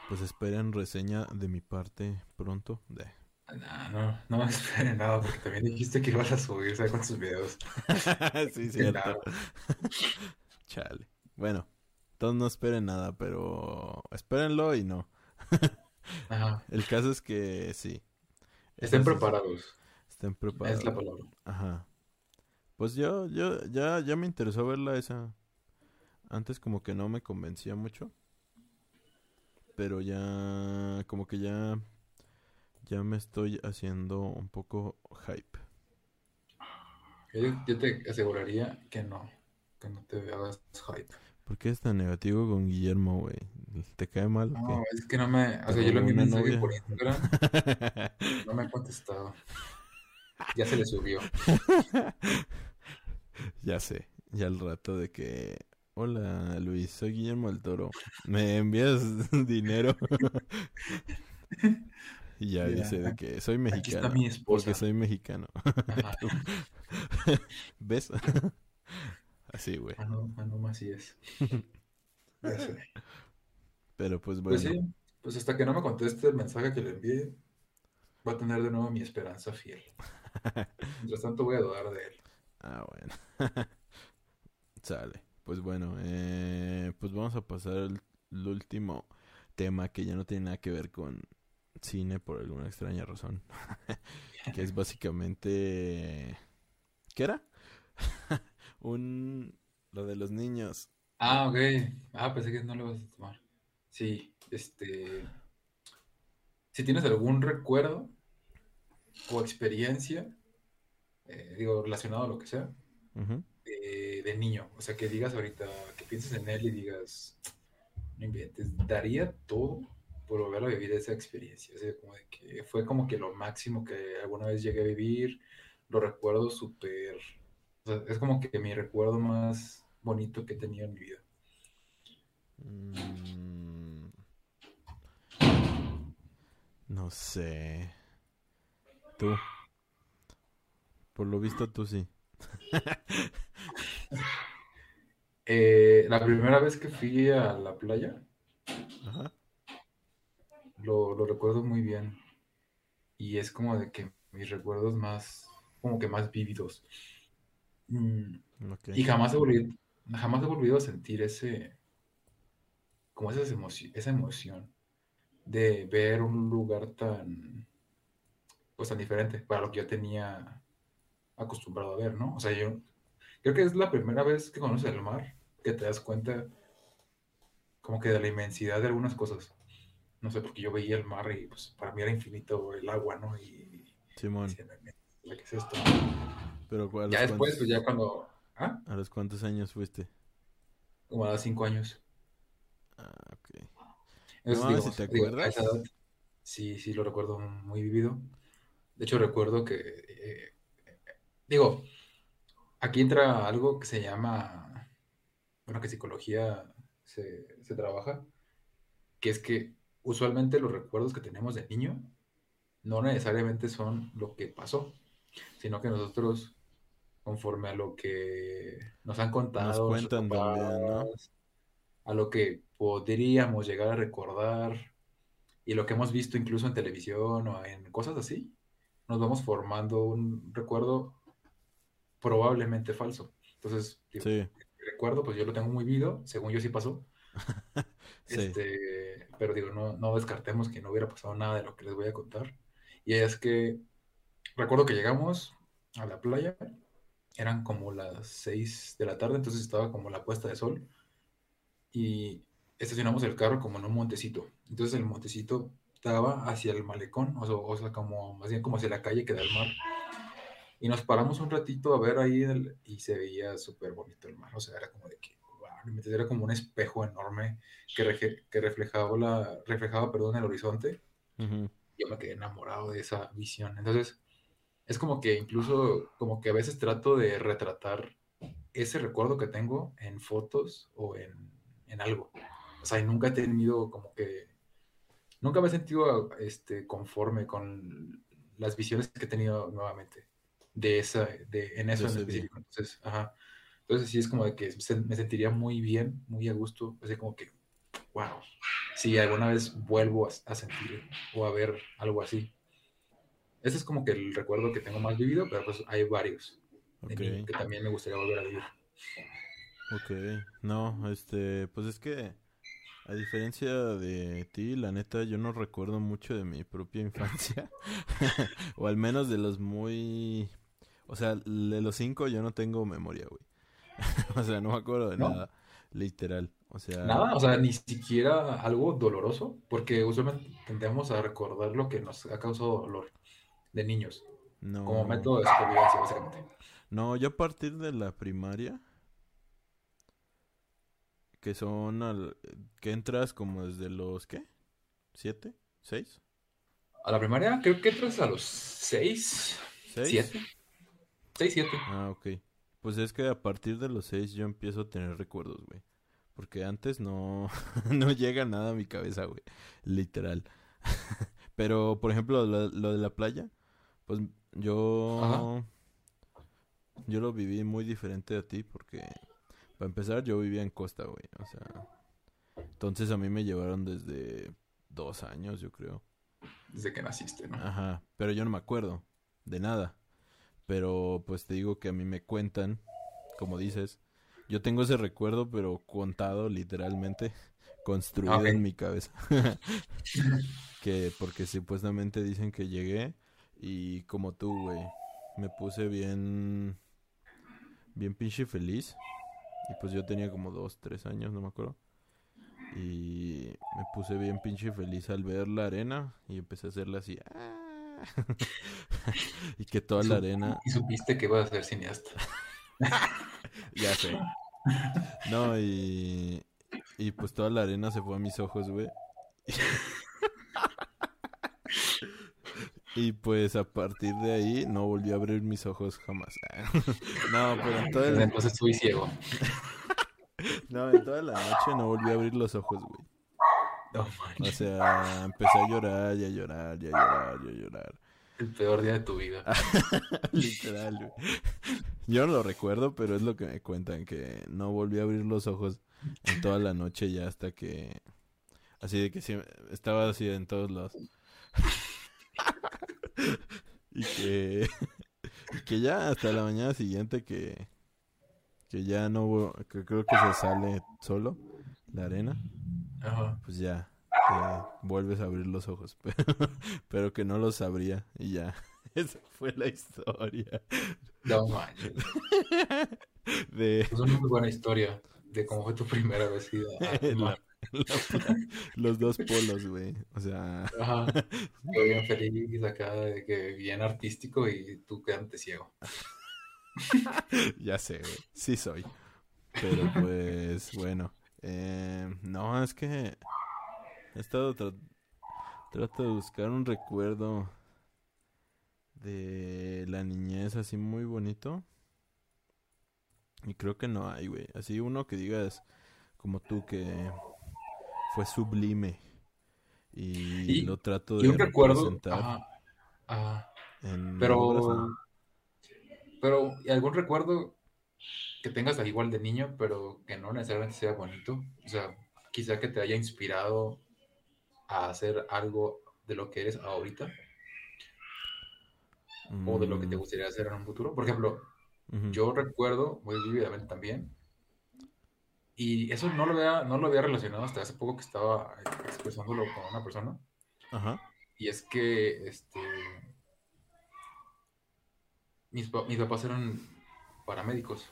pues esperen reseña de mi parte pronto. De... No, no, no me esperen nada, porque también dijiste que ibas a subir, ¿sabes cuántos videos? sí, cierto. Chale. Bueno, todos no esperen nada, pero espérenlo y no. Ajá. El caso es que sí. Estén preparados, Estén preparados. es la palabra. Ajá. Pues yo, yo, ya, ya me interesó verla esa. Antes como que no me convencía mucho. Pero ya, como que ya, ya me estoy haciendo un poco hype. Yo, yo te aseguraría que no, que no te hagas hype. ¿Por qué es tan negativo con Guillermo, güey? ¿Te cae mal o No, qué? es que no me, o ¿Te sea, yo envié una mensaje por Instagram, no me ha contestado. Ya se le subió. Ya sé, ya al rato de que... Hola Luis, soy Guillermo del Toro. ¿Me envías dinero? y ya dice de que soy Aquí mexicano. está mi esposa. Porque soy mexicano. ¿Ves? Así, güey. Ah, no, ah, no, así es. Pero pues bueno. Pues sí, pues hasta que no me conteste el mensaje que le envié, va a tener de nuevo mi esperanza fiel. Mientras tanto voy a dudar de él. Ah, bueno. Sale. Pues bueno, eh, pues vamos a pasar al al último tema que ya no tiene nada que ver con cine por alguna extraña razón. que es básicamente... ¿Qué era? Un Lo de los niños. Ah, ok. Ah, pensé que no lo vas a tomar. Sí, este. Si tienes algún recuerdo o experiencia, eh, digo, relacionado a lo que sea, eh, de niño. O sea, que digas ahorita, que pienses en él y digas, no inventes, daría todo por volver a vivir esa experiencia. O sea, como de que fue como que lo máximo que alguna vez llegué a vivir. Lo recuerdo súper. O sea, es como que mi recuerdo más bonito que he tenido en mi vida. Mm, no sé. Tú. Por lo visto tú sí. Eh, la primera vez que fui a la playa, Ajá. Lo, lo recuerdo muy bien. Y es como de que mis recuerdos más, como que más vívidos. Mm. Y jamás he volvido, jamás he volvido a sentir ese, como esa emoción, esa emoción de ver un lugar tan, pues tan diferente para lo que yo tenía acostumbrado a ver, ¿no? O sea, yo creo que es la primera vez que conoces el mar que te das cuenta como que de la inmensidad de algunas cosas. No sé, porque yo veía el mar y pues para mí era infinito el agua, ¿no? Y Simón. ¿qué es esto? Pero ¿a Ya después, cuántos, pues ya cuando, ¿ah? ¿a los cuántos años fuiste? Como a los cinco años. Ah, ok. Entonces, No, si te digo, a acuerdas. esa edad, sí, sí lo recuerdo muy vivido. De hecho, recuerdo que, eh, digo, aquí entra algo que se llama, bueno, que psicología se, se trabaja, que es que usualmente los recuerdos que tenemos de niño no necesariamente son lo que pasó, sino que nosotros, conforme a lo que nos han Nos contado nuestros cuentan también, ¿no? papás, a lo que podríamos llegar a recordar y lo que hemos visto incluso en televisión o en cosas así, nos vamos formando un recuerdo probablemente falso. Entonces, Sí, el recuerdo, pues yo lo tengo muy vivo, según yo sí pasó, sí. este, pero digo, no, no descartemos que no hubiera pasado nada de lo que les voy a contar. Y es que recuerdo que llegamos a la playa, eran como las 6 de la tarde, entonces estaba como la puesta de sol y estacionamos el carro como en un montecito. Entonces el montecito daba hacia el malecón, o sea, o sea, como más bien como hacia la calle que da al mar. Y nos paramos un ratito a ver ahí el- y se veía súper bonito el mar. O sea, era como de que, inventes, era como un espejo enorme que, que reflejaba, la, reflejaba, perdón, el horizonte. Ujú. Yo me quedé enamorado de esa visión. Entonces, es como que incluso, como que a veces trato de retratar ese recuerdo que tengo en fotos o en, en algo. O sea, y nunca he tenido como que, nunca me he sentido este, conforme con las visiones que he tenido nuevamente de esa, de, en eso en específico. Entonces, ajá. Entonces sí es como de que me sentiría muy bien, muy a gusto, así como que, wow, si alguna vez vuelvo a, sentir o a ver algo así. Ese es como que el recuerdo que tengo más vivido, pero pues hay varios que también me gustaría volver a vivir. ok. No, este, pues es que a diferencia de ti, la neta, yo no recuerdo mucho de mi propia infancia. O al menos de los muy... O sea, de los cinco yo no tengo memoria, güey. O sea, no me acuerdo de ¿No? nada, literal. O sea, Nada, o sea, ni siquiera algo doloroso, porque usualmente tendemos a recordar lo que nos ha causado dolor de niños, como no... método de supervivencia, básicamente. No, yo a partir de la primaria, que son al... que entras como desde los, ¿qué? ¿Siete? ¿Seis? A la primaria creo que entras a los 6, ¿Seis? 7, 6, 7. Ah, ok. Pues es que a partir de los seis yo empiezo a tener recuerdos, güey. Porque antes no, no llega nada a mi cabeza, güey. Literal. Pero, por ejemplo, lo, lo de la playa, pues yo... Ajá. Yo lo viví muy diferente a ti porque, para empezar, yo vivía en costa, güey. O sea, entonces a mí me llevaron desde dos años, yo creo. Desde que naciste, ¿no? Ajá, pero yo no me acuerdo de nada. Pero pues te digo que a mí me cuentan, como dices, yo tengo ese recuerdo, pero contado literalmente, construido en mi cabeza. que porque supuestamente dicen que llegué y como tú, güey, me puse bien, bien pinche feliz. Y pues yo tenía como dos, tres años, no me acuerdo. Y me puse bien pinche feliz al ver la arena y empecé a hacerle así. "Ah". y que toda la arena, Y supiste que ibas a ser cineasta. ya sé. No, y, y pues toda la arena se fue a mis ojos, güey. Y pues a partir de ahí no volví a abrir mis ojos jamás. No, pero en toda, la, entonces estuve ciego. no, en toda la noche no volví a abrir los ojos, güey. No O sea, empecé a llorar y a llorar y a llorar y a llorar. El peor día de tu vida. Literal, güey. Yo no lo recuerdo, pero es lo que me cuentan, que no volví a abrir los ojos en toda la noche ya hasta que... Así de que sí, estaba así en todos lados. y que... y que ya hasta la mañana siguiente que... Que ya no... Que creo que se sale solo la arena. Ajá. Pues ya. vuelves a abrir los ojos. Pero, pero que no los abría. Y ya. Esa fue la historia. No manches. De Es una muy buena historia de cómo fue tu primera vez la- la- los dos polos, güey. O sea, Ajá. Yo bien feliz acá de que bien artístico y tú quedándote ciego. ya sé, güey. Sí soy. Pero pues, bueno. Eh, no, es que he estado tra- trato de buscar un recuerdo de la niñez así muy bonito. Y creo que no hay, güey. Así uno que digas como tú que fue sublime. Y, Y- lo trato de recuerdo. representar Ajá. Ajá. en Pero. obras, Pero, ¿y algún recuerdo que tengas al igual de niño, pero que no necesariamente sea bonito? O sea, quizá que te haya inspirado a hacer algo de lo que eres ahorita o de lo que te Mm, gustaría hacer en un futuro. Por ejemplo, yo recuerdo muy vívidamente también, y eso no lo había, no lo había relacionado hasta hace poco que estaba expresándolo con una persona, Ajá. y es que este, mis, mis papás eran paramédicos.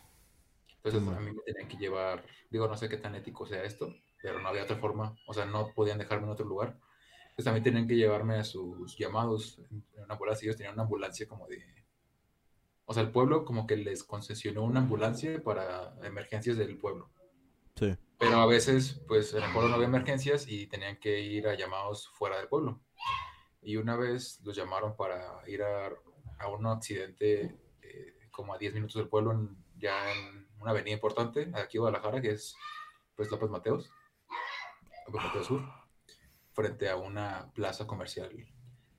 Entonces a mí me tenían que llevar, digo, no sé qué tan ético sea esto, pero no había otra forma, o sea, no podían dejarme en otro lugar. Entonces también tenían que llevarme a sus llamados en en una ambulancia. Ellos tenían una ambulancia como de... O sea, el pueblo como que les concesionó una ambulancia para emergencias del pueblo. Sí. Pero a veces, pues en el pueblo no había emergencias y tenían que ir a llamados fuera del pueblo. Y una vez los llamaron para ir a, a un accidente eh, como a 10 minutos del pueblo, en- ya en una avenida importante, aquí en Guadalajara, que es pues López Mateos, López Mateos Sur, frente a una plaza comercial.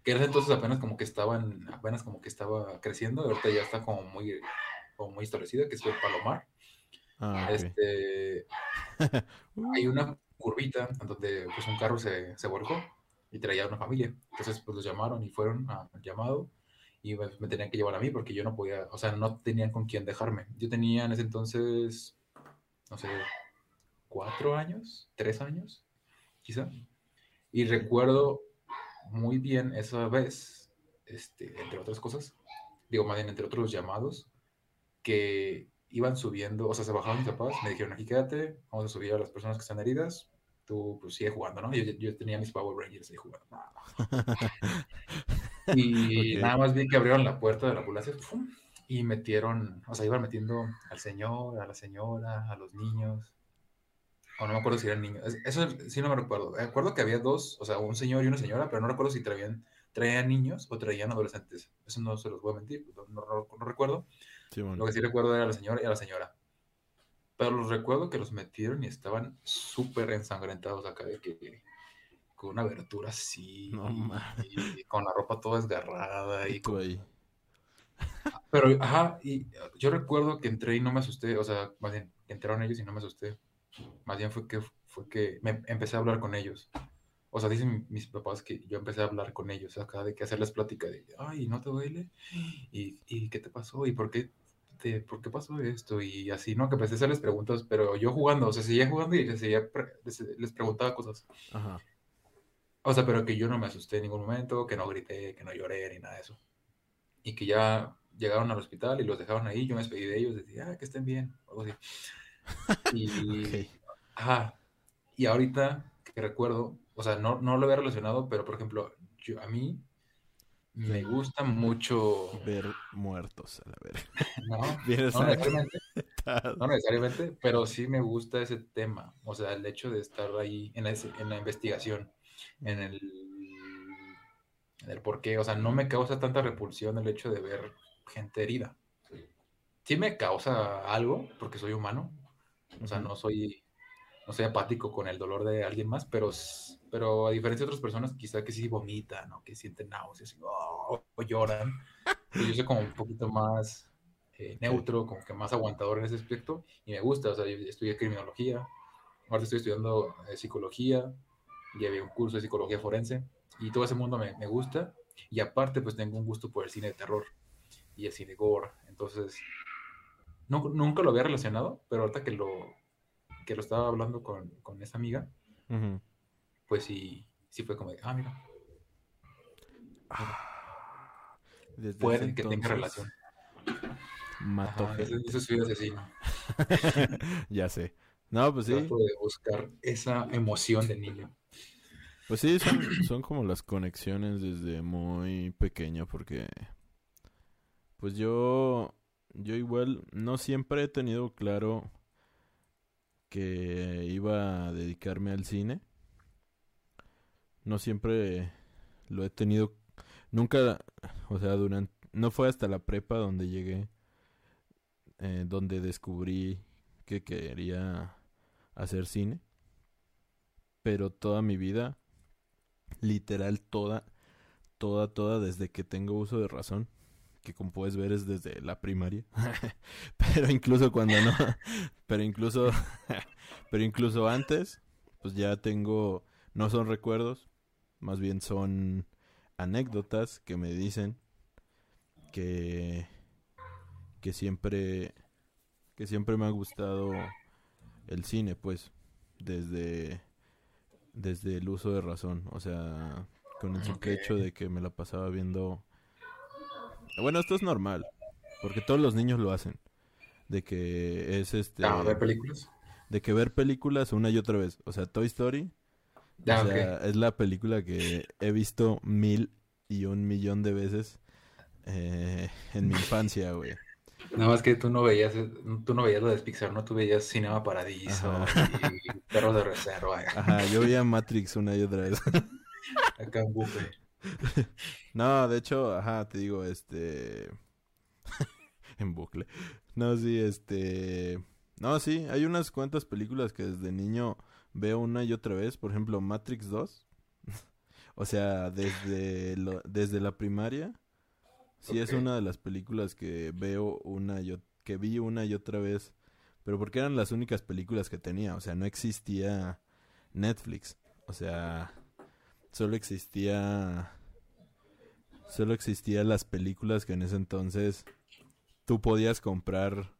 Que ese entonces apenas como que estaban, apenas como que estaba creciendo, ahorita ya está como muy, como muy establecida, que es el Palomar. Ah. Este, hay una curvita donde pues un carro se, se volcó y traía una familia. Entonces pues los llamaron y fueron al llamado y me, me tenían que llevar a mí porque yo no podía, o sea, no tenían con quién dejarme. Yo tenía en ese entonces, no sé, cuatro años, tres años, quizá. Y recuerdo muy bien esa vez, este, entre otras cosas, digo más bien entre otros llamados, que iban subiendo, o sea, se bajaban mis papás, me dijeron, aquí quédate, vamos a subir a las personas que están heridas, tú pues sigue jugando, ¿no? Yo, yo tenía mis Power Rangers ahí jugando. Y Ok. nada más vi que abrieron la puerta de la ambulancia ¡fum! y metieron, o sea, iban metiendo al señor, a la señora, a los niños. O no me acuerdo si eran niños. Es- Eso sí no me recuerdo. Me acuerdo que había dos, o sea, un señor y una señora, pero no recuerdo si traían, traían niños o traían adolescentes. Eso no se los voy a mentir, no, no- no- no recuerdo. Sí, bueno. Lo que sí recuerdo era la señora y a la señora. Pero los recuerdo que los metieron y estaban súper ensangrentados acá, de que con una abertura así, No mames. y con la ropa toda desgarrada. Y Y tú con- ahí. Pero, ajá, y yo recuerdo que entré y no me asusté, o sea, más bien, entraron ellos y no me asusté. Más bien fue que, fue que me empecé a hablar con ellos. O sea, dicen mis papás que yo empecé a hablar con ellos acá, de que hacerles plática de, ay, ¿no te duele? ¿Y, y qué te pasó? ¿Y por qué, te, por qué pasó esto? Y así, ¿no? Que empecé a hacerles preguntas, pero yo jugando, o sea, seguía jugando y les, seguía pre- les, les preguntaba cosas. Ajá. O sea, pero que yo no me asusté en ningún momento, que no grité, que no lloré, ni nada de eso. Y que ya llegaron al hospital y los dejaron ahí, yo me despedí de ellos, decía, ah, que estén bien, o algo así. Y, ajá, y ahorita que recuerdo, o sea, no, no lo había relacionado, pero por ejemplo, yo, a mí me gusta mucho... Ver muertos, a la verga. No, no necesariamente, no necesariamente, pero sí me gusta ese tema, o sea, el hecho de estar ahí en, ese, en la investigación, en el, en el por qué, o sea, no me causa tanta repulsión el hecho de ver gente herida. Sí me causa algo, porque soy humano, o sea, no soy, no soy apático con el dolor de alguien más, pero, pero a diferencia de otras personas, quizá que sí vomitan o que sienten náuseas oh, o lloran, pues yo soy como un poquito más eh, neutro, como que más aguantador en ese aspecto, y me gusta, o sea, yo estudié criminología, ahora estoy estudiando eh, psicología, y había un curso de psicología forense, y todo ese mundo me, me gusta, y aparte pues tengo un gusto por el cine de terror y el cine gore, entonces nunca lo había relacionado, pero ahorita que lo, que lo estaba hablando con, con esa amiga, pues sí, sí fue como de, ah, mira. Ah, Puede que tenga relación. Mató Eso, es asesino. ya sé. No, pues sí. Trato de buscar esa emoción de niño. Pues sí, son, son como las conexiones desde muy pequeño, porque pues yo yo igual no siempre he tenido claro que iba a dedicarme al cine. No siempre lo he tenido. Nunca, o sea, durante. No fue hasta la prepa donde llegué. Eh, donde descubrí que quería hacer cine. Pero toda mi vida, literal toda, toda, toda, desde que tengo uso de razón, que como puedes ver es desde la primaria. pero incluso cuando no, pero incluso, pero incluso antes, pues ya tengo, no son recuerdos, más bien son anécdotas que me dicen que, que siempre, que siempre me ha gustado el cine, pues, desde, desde el uso de razón, o sea, con el simple hecho de que me la pasaba viendo bueno, esto es normal, porque todos los niños lo hacen. De que es este... Ah, ver películas. De que ver películas una y otra vez. O sea, Toy Story. Ah, o sea, es la película que he visto mil y un millón de veces eh, en mi infancia, güey. Nada más que tú no veías, tú no veías lo de Pixar, ¿no? Tú veías Cinema Paradiso y Perros de Reserva. Ajá, yo veía Matrix una y otra vez. Acá en bufe. no, de hecho, ajá, te digo, este... en bucle. No, sí, este... No, sí, hay unas cuantas películas que desde niño veo una y otra vez. Por ejemplo, Matrix 2. o sea, desde, desde la primaria. Sí es una de las películas que veo una y que vi una y otra vez. Pero porque eran las únicas películas que tenía. O sea, no existía Netflix. O sea, solo existía solo existían las películas que en ese entonces tú podías comprar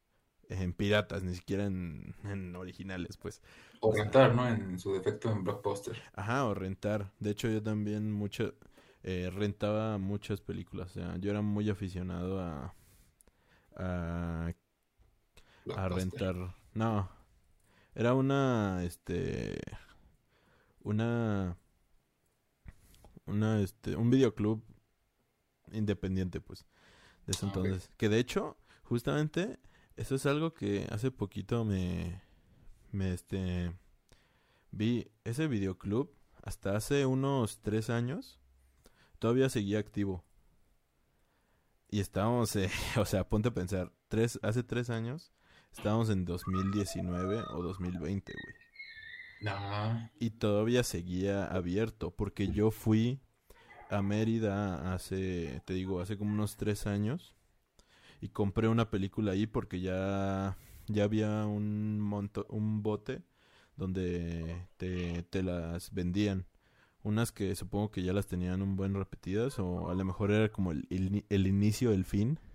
en piratas, ni siquiera en, originales, pues. O rentar, ¿no? En su defecto en Blockbuster. Ajá, o rentar. De hecho, yo también mucho, eh, rentaba muchas películas. O sea, yo era muy aficionado a, a, a rentar. No, era una, este, una una, este, un videoclub independiente, pues, de ese ah, entonces. Que de hecho, justamente, eso es algo que hace poquito me, me, este, vi ese videoclub hasta hace unos tres años, todavía seguía activo. Y estábamos, eh, o sea, ponte a pensar, tres, hace tres años, estábamos en 2019 o 2020, güey. Y todavía seguía abierto, porque yo fui a Mérida hace, te digo, hace como unos tres años y compré una película ahí porque ya, ya había un monto, un bote donde te, te las vendían. Unas que supongo que ya las tenían un buen repetidas o a lo mejor era como el, el, inicio, el fin.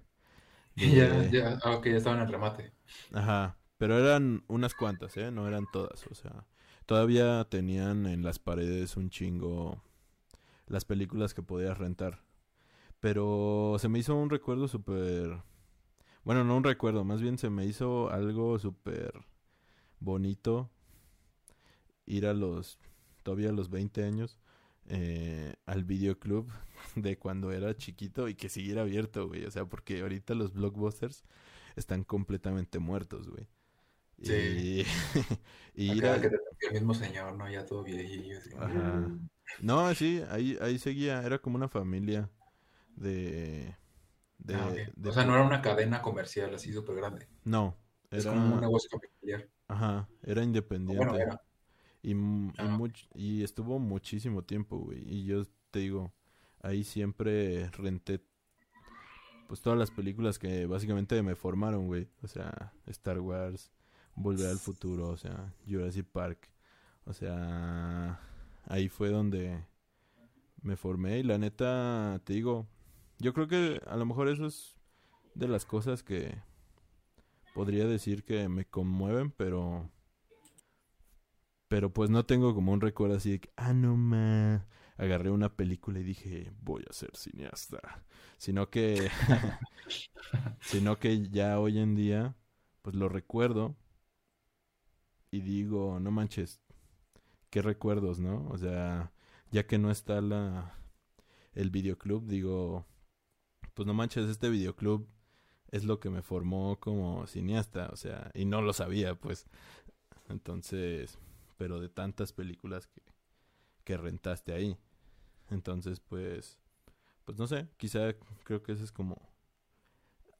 Ya, ya, ah, ya estaban en el remate. Ajá, pero eran unas cuantas, ¿eh? No eran todas, o sea, todavía tenían en las paredes un chingo las películas que podías rentar. Pero se me hizo un recuerdo súper... Bueno, no un recuerdo, más bien se me hizo algo súper bonito ir a los, todavía a los 20 años, eh, al videoclub de cuando era chiquito y que siguiera abierto, güey. O sea, porque ahorita los blockbusters están completamente muertos, güey. Sí. Y, y ir a... que el mismo señor, ¿no? Ya todo viejillo. Ajá. Mm". No, sí, ahí, ahí seguía. Era como una familia de... de, ah, O sea, no era una cadena comercial así súper grande. No. Era... Es como un negocio familiar. Ajá, era independiente. Bueno, era. Y, y, estuvo muchísimo tiempo, güey. Y yo te digo, ahí siempre renté pues todas las películas que básicamente me formaron, güey. O sea, Star Wars, Volver al Futuro, o sea, Jurassic Park. O sea, ahí fue donde me formé y la neta, te digo, yo creo que a lo mejor eso es de las cosas que podría decir que me conmueven, pero pero pues no tengo como un recuerdo así de que, ah, no ma, agarré una película y dije, voy a ser cineasta. Sino que, sino que ya hoy en día, pues lo recuerdo y digo, no manches, qué recuerdos, ¿no? O sea, ya que no está la, el videoclub, digo, pues no manches, este videoclub es lo que me formó como cineasta, o sea, y no lo sabía, pues. Entonces, pero de tantas películas que, que rentaste ahí. Entonces, pues, pues no sé, quizá creo que eso es como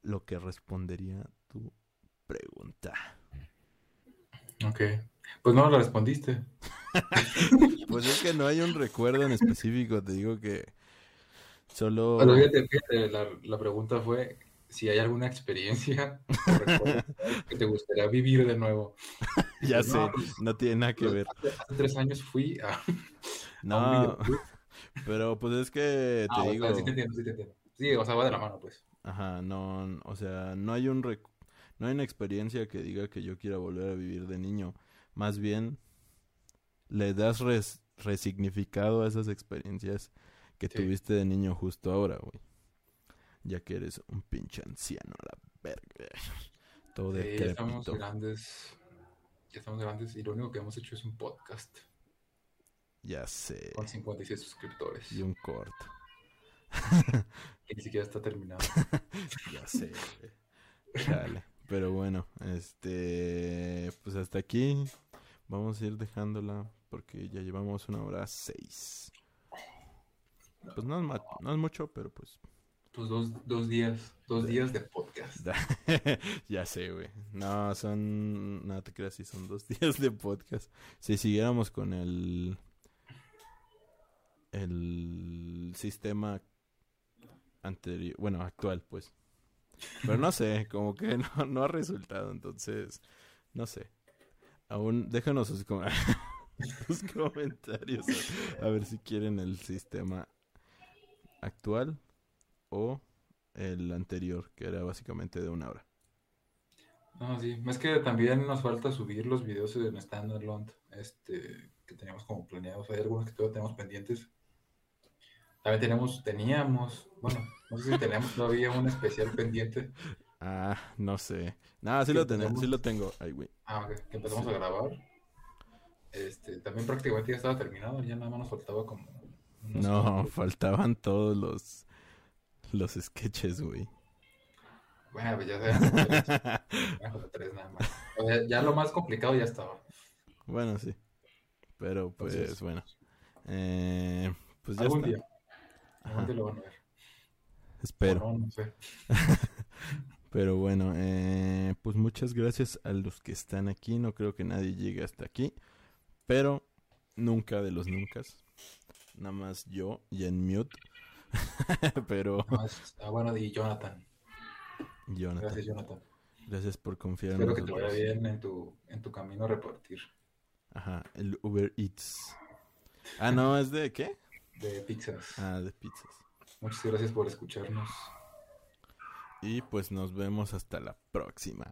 lo que respondería tu pregunta. Ok, pues no lo respondiste. pues es que no hay un recuerdo en específico, te digo que solo... Bueno, la, la pregunta fue si hay alguna experiencia que te gustaría vivir de nuevo. ya sé, pues, no tiene nada que ver. Hace, tres años fui a. No, pero pues es que te ah, digo. sí te entiendo, sí te entiendo. Sí, o sea, va de la mano, pues. Ajá, no, o sea, no hay un no hay una experiencia que diga que yo quiera volver a vivir de niño. Más bien, le das resignificado a esas experiencias que tuviste de niño justo ahora, güey ya que eres un pinche anciano la verga. Todo de ya estamos grandes. Ya estamos grandes y lo único que hemos hecho es un podcast. Ya sé. Con 56 suscriptores. Y un corto. y ni siquiera está terminado. ya sé. Dale. Pero bueno, este. Pues hasta aquí. Vamos a ir dejándola porque ya llevamos una hora seis. Pues no es, no es mucho, pero pues pues dos, dos días, dos días de podcast. ya sé, güey. No, son, no te creas, sí, son dos días de podcast. Si siguiéramos con el, el sistema anterior, bueno, actual, pues. Pero no sé, como que no, no ha resultado, entonces, no sé. Aún, déjanos sus, sus comentarios a ver si quieren el sistema actual o el anterior, que era básicamente de una hora. No, sí, es que también nos falta subir los videos en Standalone este, que teníamos como planeados. Hay algunos que todavía tenemos pendientes. También tenemos, teníamos, bueno, no sé si tenemos todavía un especial pendiente. Ah, no sé. Nada, sí lo tenemos, sí lo tengo. Ay, güey. Ah, ok, que empezamos a grabar. Este, también prácticamente ya estaba terminado, ya nada más nos faltaba como... No, faltaban todos los los sketches, güey. Bueno, pues ya tres nada más. O sea, ya lo más complicado ya estaba. Bueno, sí. Pero pues bueno. Eh, pues ya algún está. día. Algún día lo van a ver. Espero. no, sé. Pero bueno, eh, pues muchas gracias a los que están aquí. No creo que nadie llegue hasta aquí. Pero nunca de los nunca. Nada más yo y en mute. Pero. Ah, bueno, y Jonathan. Jonathan. Gracias, Jonathan. Gracias por confiar en nosotros. Espero que te vaya bien en tu, en tu camino a repartir. Ajá, el Uber Eats. Ah, no, ¿es de qué? De pizzas. Ah, de pizzas. Muchas gracias por escucharnos. Y pues nos vemos hasta la próxima.